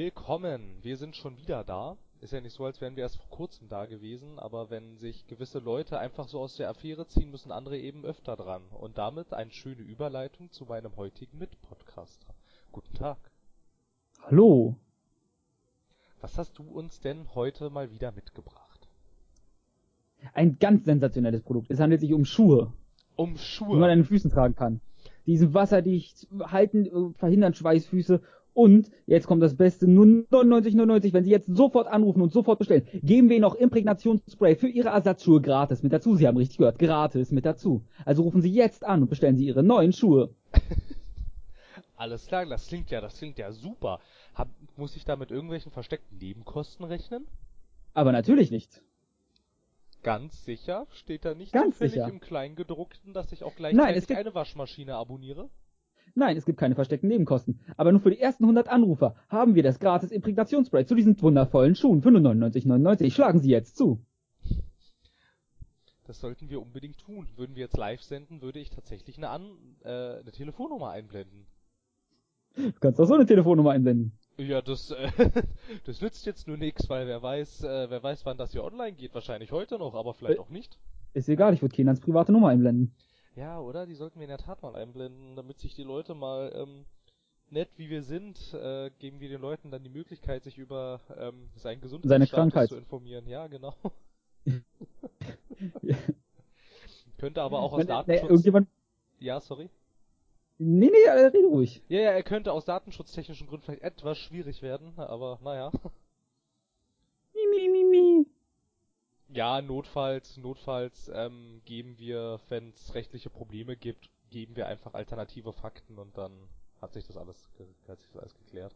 Willkommen! Wir sind schon wieder da. Ist ja nicht so, als wären wir erst vor kurzem da gewesen, aber wenn sich gewisse Leute einfach so aus der Affäre ziehen, müssen andere eben öfter dran. Und damit eine schöne Überleitung zu meinem heutigen Mitpodcaster. Guten Tag. Hallo. Was hast du uns denn heute mal wieder mitgebracht? Ein ganz sensationelles Produkt. Es handelt sich um Schuhe, Um die Schuhe. man an den Füßen tragen kann. Die sind wasserdicht, halten, äh, verhindern Schweißfüße und, jetzt kommt das Beste, nur 99,99, wenn Sie jetzt sofort anrufen und sofort bestellen, geben wir Ihnen noch Imprägnationsspray für Ihre Ersatzschuhe gratis mit dazu. Sie haben richtig gehört, gratis mit dazu. Also rufen Sie jetzt an und bestellen Sie Ihre neuen Schuhe. Alles klar, das klingt ja, das klingt ja super. Hab, muss ich da mit irgendwelchen versteckten Nebenkosten rechnen? Aber natürlich nicht. Ganz sicher? Steht da nicht Ganz zufällig sicher. im Kleingedruckten, dass ich auch Nein, gleichzeitig es gibt- eine Waschmaschine abonniere? Nein, es gibt keine versteckten Nebenkosten. Aber nur für die ersten 100 Anrufer haben wir das gratis Imprägnationsspray zu diesen wundervollen Schuhen für nur 99,99. Schlagen Sie jetzt zu. Das sollten wir unbedingt tun. Würden wir jetzt live senden, würde ich tatsächlich eine, An äh, eine Telefonnummer einblenden. Du kannst auch so eine Telefonnummer einblenden. Ja, das, äh, das nützt jetzt nur nix, weil wer weiß, äh, wer weiß, wann das hier online geht. Wahrscheinlich heute noch, aber vielleicht Äh. auch nicht. Ist egal, ich würde Kenans private Nummer einblenden. Ja, oder? Die sollten wir in der Tat mal einblenden, damit sich die Leute mal, ähm, nett wie wir sind, äh, geben wir den Leuten dann die Möglichkeit, sich über ähm, seinen Gesundheitsstatus Krankheit. zu informieren. Ja, genau. Könnte aber auch aus Wenn, nee, Datenschutz... irgendjemand. ja, sorry. Nee, nee, äh, rede ruhig. Ja, ja, er könnte aus datenschutztechnischen Gründen vielleicht etwas schwierig werden, aber naja. Mi, mi, mi, mi. Ja, notfalls, notfalls ähm, geben wir, wenn es rechtliche Probleme gibt, geben wir einfach alternative Fakten und dann hat sich das alles, hat sich das alles geklärt.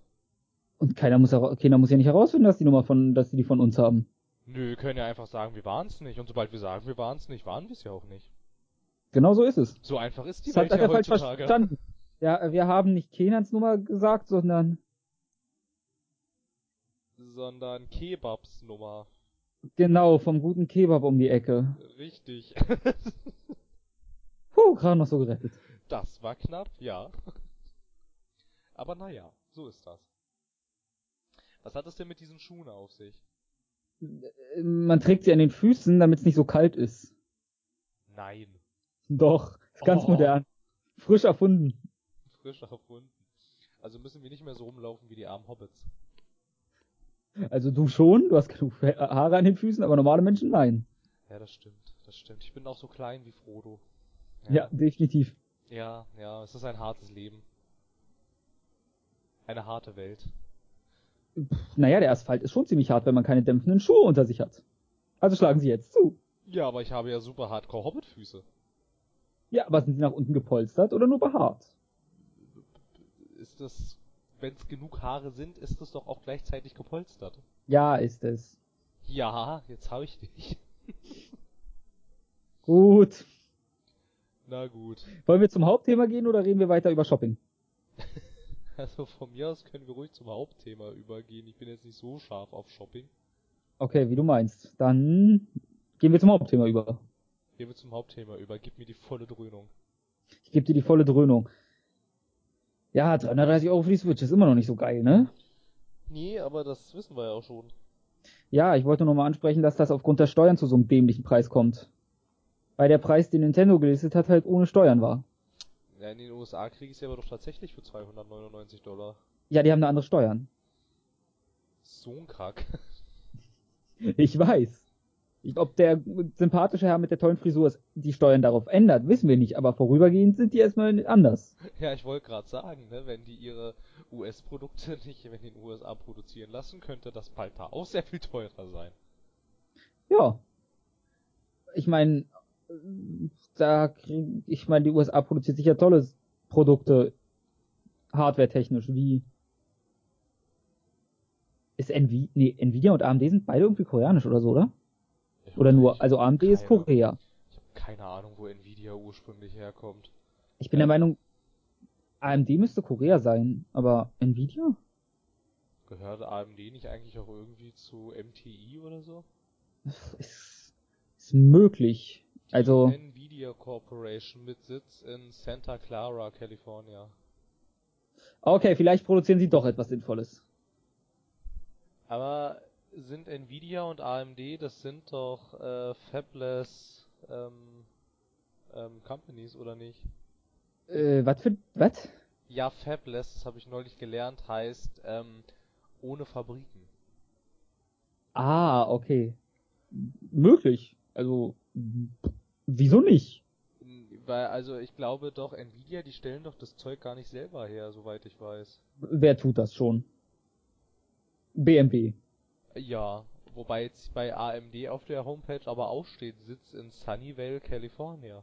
Und keiner muss, keiner muss ja nicht herausfinden, dass die Nummer von, dass sie die von uns haben. Nö, wir können ja einfach sagen, wir waren's nicht. Und sobald wir sagen, wir waren's nicht, waren wir's ja auch nicht. Genau so ist es. So einfach ist die Das hat Welt ja er falsch verstanden. Ja, wir haben nicht Kenans Nummer gesagt, sondern Sondern Kebabs Nummer. Genau vom guten Kebab um die Ecke. Richtig. Puh, gerade noch so gerettet. das war knapp, ja. Aber naja, so ist das. Was hat es denn mit diesen Schuhen auf sich? Man trägt sie an den Füßen, damit es nicht so kalt ist. Nein. Doch, ist ganz Oh. modern. Frisch erfunden. Frisch erfunden. Also müssen wir nicht mehr so rumlaufen wie die armen Hobbits. Also du schon, du hast genug Haare an den Füßen, aber normale Menschen nein. Ja, das stimmt. Das stimmt. Ich bin auch so klein wie Frodo. Ja, definitiv. Ja, ja, es ist ein hartes Leben. Eine harte Welt. Naja, der Asphalt ist schon ziemlich hart, wenn man keine dämpfenden Schuhe unter sich hat. Also schlagen Sie jetzt zu. Ja, aber ich habe ja super hardcore Hobbitfüße. Ja, aber sind sie nach unten gepolstert oder nur behaart? Ist das, wenn es genug Haare sind, ist es doch auch gleichzeitig gepolstert. Ja, ist es. Ja, jetzt habe ich dich. Gut. Na gut. Wollen wir zum Hauptthema gehen oder reden wir weiter über Shopping? Also von mir aus können wir ruhig zum Hauptthema übergehen. Ich bin jetzt nicht so scharf auf Shopping. Okay, wie du meinst. Dann gehen wir zum Hauptthema über. Gehen wir zum Hauptthema über. Gib mir die volle Dröhnung. Ich gebe dir die volle Dröhnung. Ja, 330 Euro für die Switch ist immer noch nicht so geil, ne? Nee, aber das wissen wir ja auch schon. Ja, ich wollte nur mal ansprechen, dass das aufgrund der Steuern zu so einem dämlichen Preis kommt. Weil der Preis, den Nintendo gelistet hat, halt ohne Steuern war. Ja, in den USA kriege ich es aber doch tatsächlich für 299 Dollar. Ja, die haben da andere Steuern. So ein Kack. Ich weiß. Ob der sympathische Herr mit der tollen Frisur die Steuern darauf ändert, wissen wir nicht, aber vorübergehend sind die erstmal anders. Ja, ich wollte gerade sagen, ne, wenn die ihre US-Produkte nicht in den USA produzieren lassen, könnte das bald da auch sehr viel teurer sein. Ja. Ich meine, da krieg, ich meine, die USA produziert sicher tolle Produkte, hardware-technisch, wie ist Nvidia, nee, Nvidia und AMD sind beide irgendwie koreanisch oder so, oder? Oder nur, also AMD ist keine- Korea. Ich habe keine Ahnung, wo Nvidia ursprünglich herkommt. Ich bin der Meinung, AMD müsste Korea sein, aber Nvidia? Gehört AMD nicht eigentlich auch irgendwie zu MTI oder so? Ist, ist möglich. Die Also, Nvidia Corporation mit Sitz in Santa Clara, California. okay, vielleicht produzieren sie doch etwas Sinnvolles. Aber sind Nvidia und AMD, das sind doch äh, fabless ähm, ähm, Companies, oder nicht? Äh, was für, was? Ja, fabless, das habe ich neulich gelernt, heißt ähm, ohne Fabriken. Ah, okay. Möglich. Also, wieso nicht? Weil, also ich glaube doch, Nvidia, die stellen doch das Zeug gar nicht selber her, soweit ich weiß. Wer tut das schon? BMW. Ja, wobei jetzt bei AMD auf der Homepage aber auch steht, Sitz in Sunnyvale, California.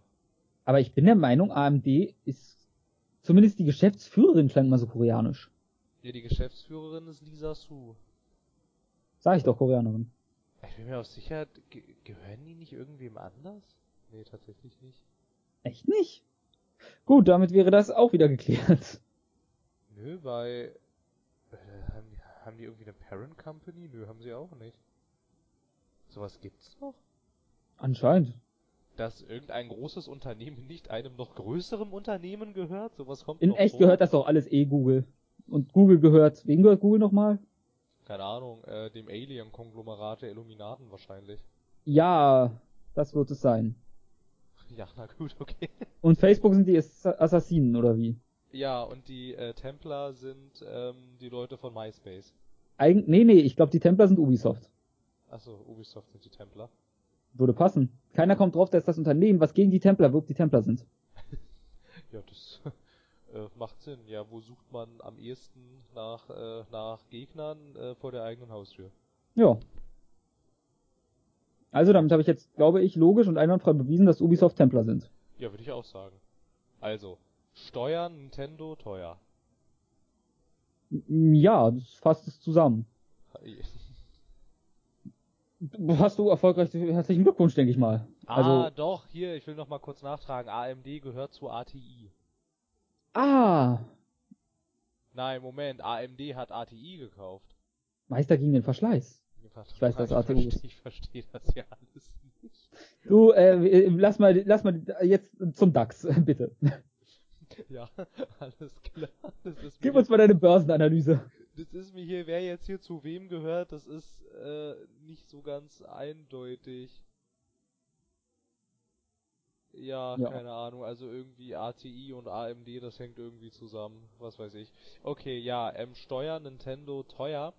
Aber ich bin der Meinung, AMD ist zumindest die Geschäftsführerin klang mal so koreanisch. Ja, die Geschäftsführerin ist Lisa Su. Sag ich doch Koreanerin. Ich bin mir auch sicher, ge gehören die nicht irgendwem anders? Nee, tatsächlich nicht. Echt nicht? Gut, damit wäre das auch wieder geklärt. Nö, bei äh, haben, die, haben die irgendwie eine Parent Company? Nö, haben sie auch nicht. Sowas gibt's noch? Anscheinend. Dass irgendein großes Unternehmen nicht einem noch größeren Unternehmen gehört? Sowas kommt In echt vor? gehört das doch alles eh Google. Und Google gehört, wem gehört Google nochmal? Keine Ahnung, äh, dem Alien-Konglomerat der Illuminaten wahrscheinlich. Ja, das wird es sein. Ja, na gut, okay. Und Facebook sind die Ass- Assassinen, oder wie? Ja, und die äh, Templer sind ähm, die Leute von MySpace. Eigen nee, nee, ich glaube, die Templer sind Ubisoft. Achso, Ubisoft sind die Templer. Würde passen. Keiner kommt drauf, dass das Unternehmen, was gegen die Templer wirkt, die Templer sind. Ja, das äh, macht Sinn. Ja, wo sucht man am ehesten nach, äh, nach Gegnern äh, vor der eigenen Haustür? Ja. Also damit habe ich jetzt, glaube ich, logisch und einwandfrei bewiesen, dass Ubisoft Templer sind. Ja, würde ich auch sagen. Also, Steuern, Nintendo, teuer. Ja, das fasst es zusammen. Hast du erfolgreich, herzlichen Glückwunsch, denke ich mal. ah, Also, doch, hier, ich will noch mal kurz nachtragen. AMD gehört zu ATI. ah, Nein, Moment, AMD hat ATI gekauft. Meister gegen den Verschleiß. Ich weiß, dass ATU ist. ich verstehe das ja alles nicht. Du, äh, lass mal, lass mal jetzt zum DAX, bitte. Ja, alles klar. Gib uns mal deine Börsenanalyse. das ist mir hier, wer jetzt hier zu wem gehört, das ist äh, nicht so ganz eindeutig. Ja, Ja. keine Ahnung, also irgendwie ATI und AMD, das hängt irgendwie zusammen, was weiß ich. Okay, ja, ähm, Steuern, Nintendo teuer.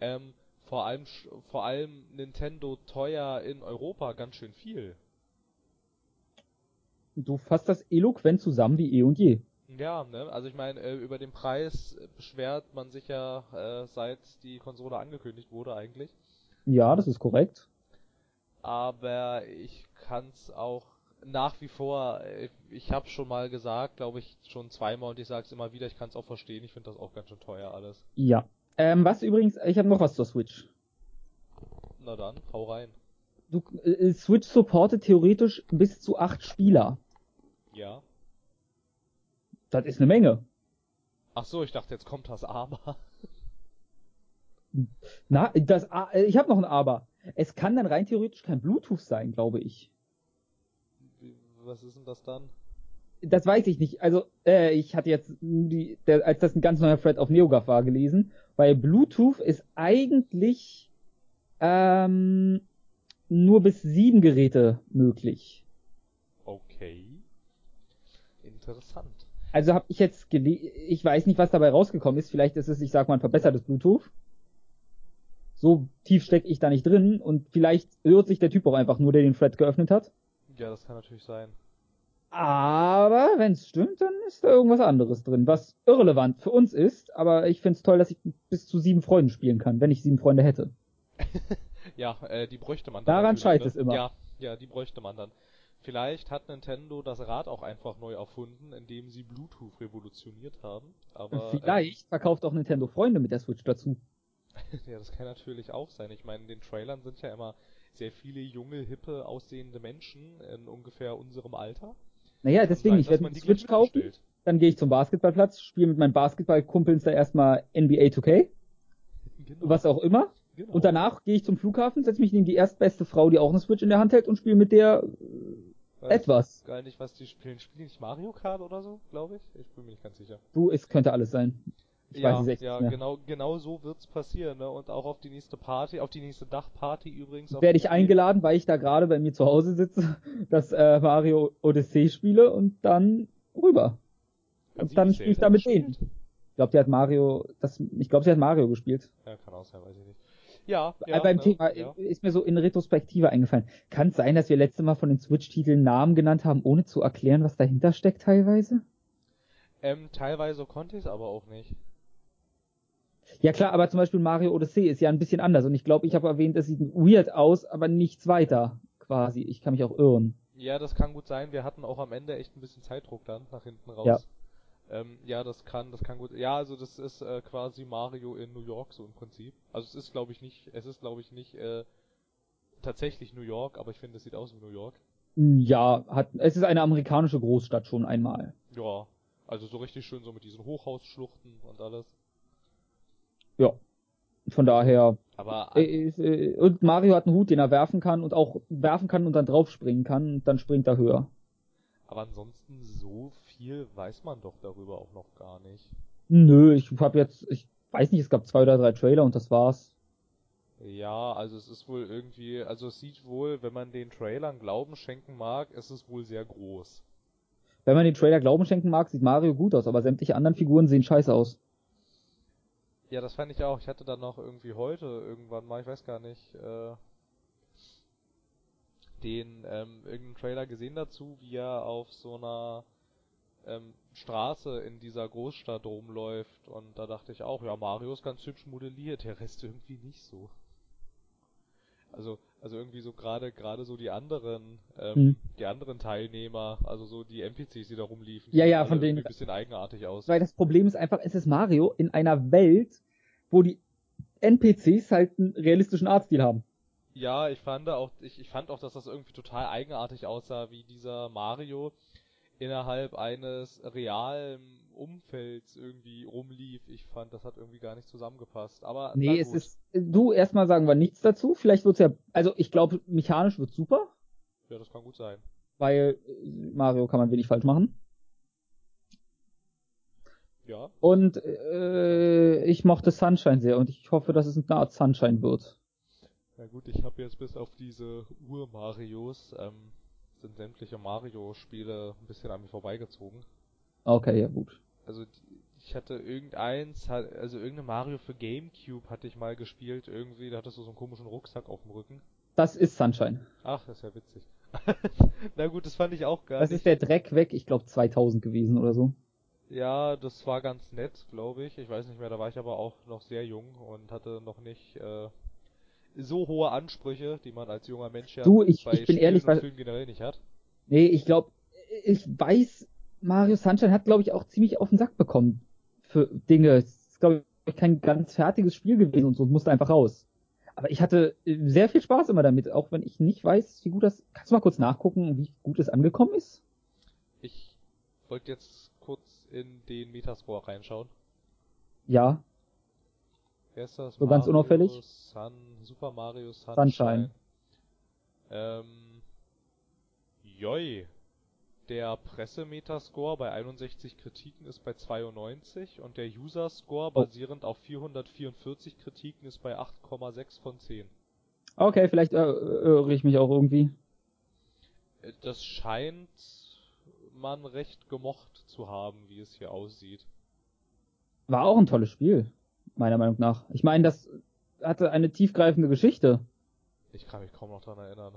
Ähm, vor allem, vor allem Nintendo teuer in Europa ganz schön viel. Du fasst das eloquent zusammen wie eh und je. Ja, ne, also ich meine, äh, über den Preis beschwert man sich ja, äh, seit die Konsole angekündigt wurde eigentlich. Ja, das ist korrekt. Aber ich kann's auch nach wie vor, äh, ich habe schon mal gesagt, glaube ich, schon zweimal und ich sag's immer wieder, ich kann's auch verstehen, ich finde das auch ganz schön teuer alles. Ja. Ähm, was übrigens, ich habe noch was zur Switch. Na dann, hau rein. Du, äh, Switch supportet theoretisch bis zu acht Spieler. Ja. Das ist eine Menge. Ach so, ich dachte, jetzt kommt das Aber. Na, das, A- äh, ich habe noch ein Aber. Es kann dann rein theoretisch kein Bluetooth sein, glaube ich. Was ist denn das dann? Das weiß ich nicht. Also, äh, ich hatte jetzt, die, der, als das ein ganz neuer Thread auf NeoGAF war, gelesen, weil Bluetooth ist eigentlich ähm, nur bis sieben Geräte möglich. Okay. Interessant. Also habe ich jetzt gele ich weiß nicht, was dabei rausgekommen ist. Vielleicht ist es, ich sag mal, ein verbessertes Bluetooth. So tief stecke ich da nicht drin und vielleicht irrt sich der Typ auch einfach nur, der den Thread geöffnet hat. Ja, das kann natürlich sein. Aber wenn es stimmt, dann ist da irgendwas anderes drin, was irrelevant für uns ist. Aber ich find's toll, dass ich bis zu sieben Freunden spielen kann, wenn ich sieben Freunde hätte. Ja, äh, die bräuchte man dann. Daran natürlich, scheitert ne? es immer. Ja, ja, die bräuchte man dann. Vielleicht hat Nintendo das Rad auch einfach neu erfunden, indem sie Bluetooth revolutioniert haben. Aber Vielleicht verkauft auch Nintendo Freunde mit der Switch dazu. Ähm, ja, das kann natürlich auch sein. Ich meine, in den Trailern sind ja immer sehr viele junge, hippe, aussehende Menschen in ungefähr unserem Alter. Naja, deswegen, sein, ich werde eine die Switch kaufen, dann gehe ich zum Basketballplatz, spiele mit meinen Basketballkumpels da erstmal NBA 2K, Genau. was auch immer. genau. Und danach gehe ich zum Flughafen, setze mich neben die erstbeste Frau, die auch eine Switch in der Hand hält und spiele mit der Weiß etwas. Gar nicht, was die spielen. Spielen nicht Mario Kart oder so, glaube ich? Ich bin mir nicht ganz sicher. Du, es könnte alles sein. ja, ja, genau, genau so wird's passieren, ne? Und auch auf die nächste Party, auf die nächste Dachparty übrigens. Werde ich eingeladen, weil ich da gerade bei mir zu Hause sitze, das äh, Mario Odyssey spiele und dann rüber. Hat und dann spiele ich da mit denen. Ich glaube, sie hat Mario, das, ich glaube, sie hat Mario gespielt. Ja, kann auch sein, weiß ich nicht. Ja, ja beim ne, Thema ja. ist mir so in Retrospektive eingefallen. Kann es sein, dass wir letzte Mal von den Switch-Titeln Namen genannt haben, ohne zu erklären, was dahinter steckt teilweise? Ähm, teilweise konnte ich es aber auch nicht. Ja klar, aber zum Beispiel Mario Odyssey ist ja ein bisschen anders und ich glaube, ich habe erwähnt, es sieht weird aus, aber nichts weiter quasi. Ich kann mich auch irren. Ja, das kann gut sein. Wir hatten auch am Ende echt ein bisschen Zeitdruck dann nach hinten raus. Ja. Ähm, ja, das kann, das kann gut. Ja, also das ist äh, quasi Mario in New York so im Prinzip. Also es ist, glaube ich nicht, es ist, glaube ich nicht äh, tatsächlich New York, aber ich finde, es sieht aus wie New York. Ja, hat, es ist eine amerikanische Großstadt schon einmal. Ja, also so richtig schön so mit diesen Hochhausschluchten und alles. Ja. Von daher. Aber äh, äh, und Mario hat einen Hut, den er werfen kann und auch werfen kann und dann draufspringen kann und dann springt er höher. Aber ansonsten so viel weiß man doch darüber auch noch gar nicht. Nö, ich habe jetzt, ich weiß nicht, es gab zwei oder drei Trailer und das war's. Ja, also es ist wohl irgendwie, also es sieht wohl, wenn man den Trailern Glauben schenken mag, ist es wohl sehr groß. Wenn man den Trailer Glauben schenken mag, sieht Mario gut aus, aber sämtliche anderen Figuren sehen scheiße aus. Ja, das fand ich auch. Ich hatte dann noch irgendwie heute irgendwann mal, ich weiß gar nicht, äh, den ähm, irgendeinen Trailer gesehen dazu, wie er auf so einer ähm, Straße in dieser Großstadt rumläuft und da dachte ich auch, ja, Mario ist ganz hübsch modelliert, der Rest irgendwie nicht so. Also, also irgendwie so gerade gerade so die anderen ähm, hm. die anderen Teilnehmer, also so die NPCs, die da rumliefen, ja, ja, von denen ein bisschen eigenartig aus. Weil das Problem ist einfach, es ist Mario in einer Welt, wo die NPCs halt einen realistischen Artstil haben. Ja, ich fand auch ich, ich fand auch, dass das irgendwie total eigenartig aussah, wie dieser Mario innerhalb eines realen Umfelds irgendwie rumlief. Ich fand, das hat irgendwie gar nicht zusammengepasst. Aber nee, es ist du erstmal sagen wir nichts dazu. Vielleicht wird's ja, also ich glaube mechanisch wird super. Ja, das kann gut sein. Weil äh, Mario kann man wenig falsch machen. Ja. Und äh, ich mochte Sunshine sehr und ich hoffe, dass es eine Art Sunshine wird. Na gut, ich habe jetzt bis auf diese Ur-Marios ähm, sind sämtliche Mario-Spiele ein bisschen an mir vorbeigezogen. Okay, ja gut. Also ich hatte irgendeins, also irgendeine Mario für Gamecube hatte ich mal gespielt, irgendwie, da hattest du so einen komischen Rucksack auf dem Rücken. Das ist Sunshine. Ach, das ist ja witzig. Na gut, das fand ich auch geil. Das ist der Dreck weg, ich glaube 2000 gewesen oder so. Ja, das war ganz nett, glaube ich. Ich weiß nicht mehr, da war ich aber auch noch sehr jung und hatte noch nicht äh, so hohe Ansprüche, die man als junger Mensch ja du, ich, bei ich bin ehrlich, weil, generell nicht hat. Nee, ich glaube, ich weiß, Mario Sunshine hat, glaube ich, auch ziemlich auf den Sack bekommen für Dinge. Es ist, glaube ich, kein ganz fertiges Spiel gewesen und so, musste einfach raus. Aber ich hatte sehr viel Spaß immer damit, auch wenn ich nicht weiß, wie gut das. Kannst du mal kurz nachgucken, wie gut es angekommen ist? Ich wollte jetzt kurz in den Metascore reinschauen. Ja. So Mario ganz unauffällig? Sun, Super Mario Sunshine. Sunshine. Ähm, joi. Der Pressemetascore bei 61 Kritiken ist bei 92 und der User-Score oh. basierend auf 444 Kritiken ist bei 8,6 von 10. Okay, vielleicht äh, irre ich mich auch irgendwie. Äh, das scheint man recht gemocht zu haben, wie es hier aussieht. War auch ein tolles Spiel meiner Meinung nach. Ich meine, das hatte eine tiefgreifende Geschichte. Ich kann mich kaum noch dran erinnern.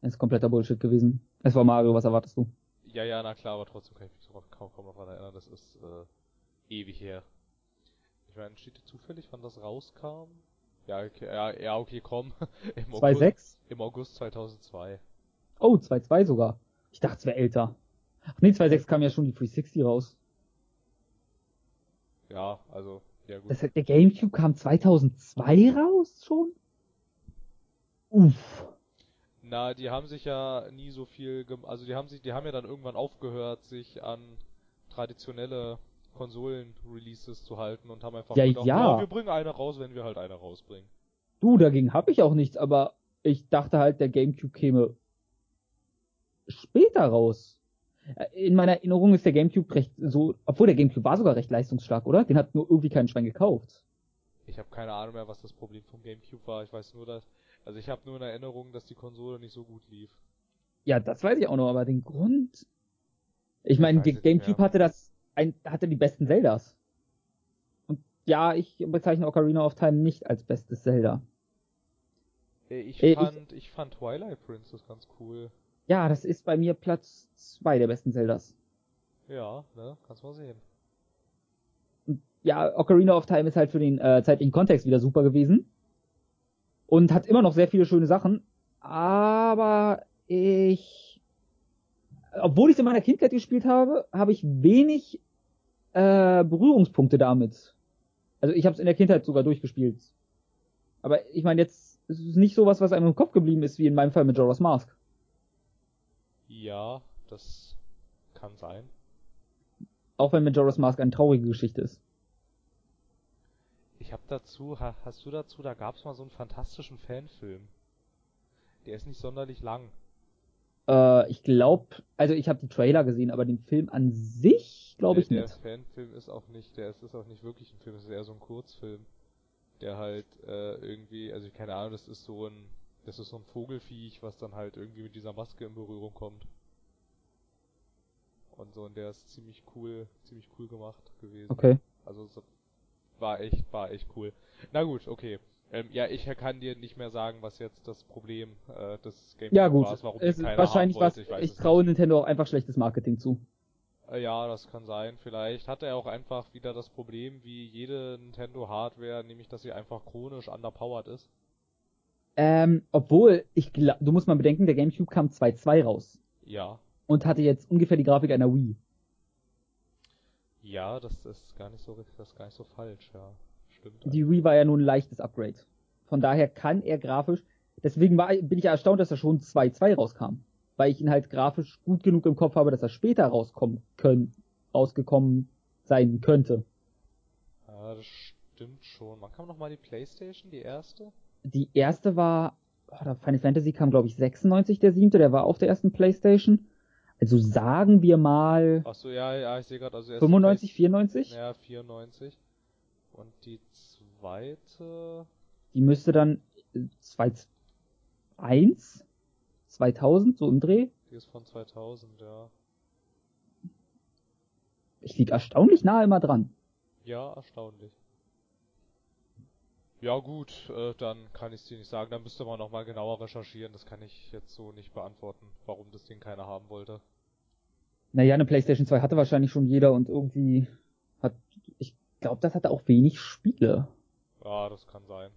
Das ist kompletter Bullshit gewesen. Es war Mario, was erwartest du? Ja, ja, na klar, aber trotzdem kann ich mich kaum, kaum noch dran erinnern. Das ist äh, ewig her. Ich meine, steht zufällig, wann das rauskam? Ja, okay, ja, ja, okay, komm. Im 2.6? Im August 2002. Oh, 2.2 sogar. Ich dachte, es wäre älter. Ach nee, 2.6 kam ja schon die 360 raus. Ja, also ja, gut. Das, der Gamecube kam 2002 raus schon? Uff. Na, die haben sich ja nie so viel, also die haben sich, die haben ja dann irgendwann aufgehört, sich an traditionelle Konsolen-Releases zu halten und haben einfach ja, gedacht, ja. ja, wir bringen eine raus, wenn wir halt eine rausbringen. Du, dagegen hab ich auch nichts, aber ich dachte halt, der Gamecube käme später raus. Äh, in meiner Erinnerung ist der Gamecube recht so, obwohl der Gamecube war sogar recht leistungsstark, oder? Den hat nur irgendwie kein Schwein gekauft. Ich habe keine Ahnung mehr, was das Problem vom Gamecube war. Ich weiß nur, dass also ich habe nur in Erinnerung, dass die Konsole nicht so gut lief. Ja, das weiß ich auch noch, aber den Grund. Ich meine, der Gamecube hatte das, ein, hatte die besten Zeldas. Und ja, ich bezeichne Ocarina of Time nicht als bestes Zelda. Ich fand, ich, ich fand Twilight Princess ganz cool. Ja, das ist bei mir Platz zwei der besten Zeldas. Ja, ne, kannst mal sehen. Und ja, Ocarina of Time ist halt für den äh, zeitlichen Kontext wieder super gewesen. Und hat immer noch sehr viele schöne Sachen. Aber ich, obwohl ich es in meiner Kindheit gespielt habe, habe ich wenig äh, Berührungspunkte damit. Also ich habe es in der Kindheit sogar durchgespielt. Aber ich meine jetzt, es ist nicht so was, was einem im Kopf geblieben ist, wie in meinem Fall mit Jorah's Mask. Ja, das kann sein. Auch wenn Majora's Mask eine traurige Geschichte ist. Ich hab dazu, hast du dazu, da gab's mal so einen fantastischen Fanfilm. Der ist nicht sonderlich lang. Äh, ich glaube, also ich habe die Trailer gesehen, aber den Film an sich glaube ich der, nicht. Der Fanfilm ist auch nicht, der ist, ist auch nicht wirklich ein Film, es ist eher so ein Kurzfilm, der halt äh, irgendwie, also keine Ahnung, das ist so ein, das ist so ein Vogelfiech, was dann halt irgendwie mit dieser Maske in Berührung kommt. Und so, und der ist ziemlich cool, ziemlich cool gemacht gewesen. Okay. Also war echt, war echt cool. Na gut, okay. Ähm, ja, ich kann dir nicht mehr sagen, was jetzt das Problem äh, des Games ja, gut. war, warum es keiner wahrscheinlich was. Ich, ich traue Nintendo auch einfach schlechtes Marketing zu. Äh, ja, das kann sein. Vielleicht hat er auch einfach wieder das Problem wie jede Nintendo Hardware, nämlich dass sie einfach chronisch underpowered ist. Ähm, obwohl, ich glaub, du musst mal bedenken, der GameCube kam 2.2 raus. Ja. Und hatte jetzt ungefähr die Grafik einer Wii. Ja, das ist gar nicht so, das ist gar nicht so falsch, ja. Stimmt. Die Wii war ja nun ein leichtes Upgrade. Von daher kann er grafisch, deswegen war, bin ich ja erstaunt, dass er schon 2.2 rauskam. Weil ich ihn halt grafisch gut genug im Kopf habe, dass er später rauskommen können, rausgekommen sein könnte. Ja, das stimmt schon. Wann kam nochmal die Playstation, die erste? Die erste war, oh, Final Fantasy kam glaube ich 96, der siebte, der war auf der ersten Playstation. Also sagen wir mal. Ach so, ja, ja, ich sehe gerade, also 95, 94? Ja, 94. Und die zweite. Die müsste dann 2001, 2000 so im Dreh. Die ist von 2000, ja. Ich lieg erstaunlich nah immer dran. Ja, erstaunlich. Ja gut, äh, dann kann ich dir nicht sagen. Dann müsste man nochmal genauer recherchieren. Das kann ich jetzt so nicht beantworten, warum das Ding keiner haben wollte. Naja, eine PlayStation 2 hatte wahrscheinlich schon jeder und irgendwie hat, ich glaube, das hatte auch wenig Spiele. Ja, das kann sein.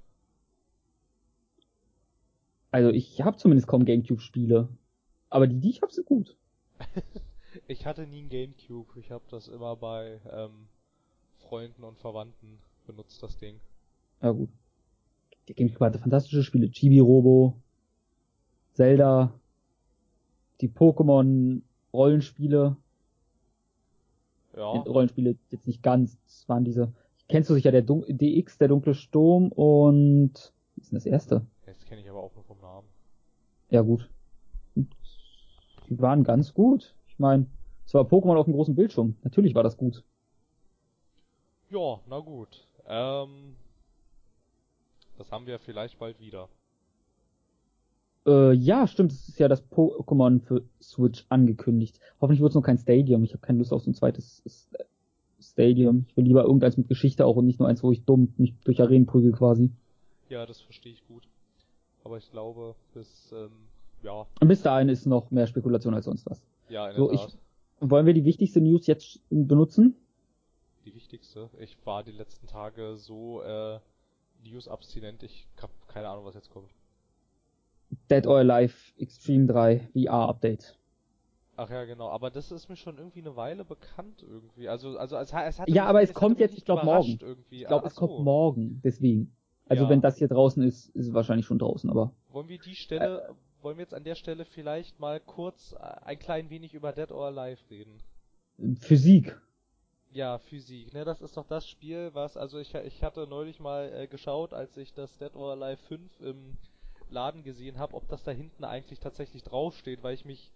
Also ich habe zumindest kaum Gamecube-Spiele. Aber die, die ich habe, sind gut. ich hatte nie ein Gamecube. Ich habe das immer bei ähm, Freunden und Verwandten benutzt, das Ding. Ja gut. Der Gamecube hatte fantastische Spiele. Chibi Robo, Zelda, die Pokémon Rollenspiele. Ja. Rollenspiele jetzt nicht ganz, das waren diese. Kennst du sicher der Dun DX, der dunkle Sturm und wie ist denn das erste? Das kenne ich aber auch nur vom Namen. Ja gut. Die waren ganz gut. Ich meine, es war Pokémon auf dem großen Bildschirm. Natürlich war das gut. Ja, na gut. Ähm, das haben wir vielleicht bald wieder. Äh, ja, stimmt, es ist ja das Pokémon für Switch angekündigt. Hoffentlich wird es noch kein Stadium. Ich habe keine Lust auf so ein zweites Stadium. Ich will lieber irgendeins mit Geschichte auch und nicht nur eins, wo ich dumm mich durch Arenen prügel quasi. Ja, das verstehe ich gut. Aber ich glaube, bis, ähm, ja. Bis dahin ist noch mehr Spekulation als sonst was. Ja, in so, ich, wollen wir die wichtigste News jetzt benutzen? Die wichtigste? Ich war die letzten Tage so, äh, News-abstinent, ich hab keine Ahnung, was jetzt kommt. Dead or Alive Extreme 3 VR Update. Ach ja, genau. Aber das ist mir schon irgendwie eine Weile bekannt irgendwie. Also, also es, es hat ja, aber es kommt jetzt, ich glaube morgen. Irgendwie. Ich glaube, es so. kommt morgen. Deswegen. Also ja. wenn das hier draußen ist, ist es wahrscheinlich schon draußen. Aber wollen wir die Stelle, äh, wollen wir jetzt an der Stelle vielleicht mal kurz äh, ein klein wenig über Dead or Alive reden? Physik. Ja, Physik. Ne, das ist doch das Spiel, was also ich ich hatte neulich mal äh, geschaut, als ich das Dead or Alive 5 im Laden gesehen habe, ob das da hinten eigentlich tatsächlich draufsteht, weil ich mich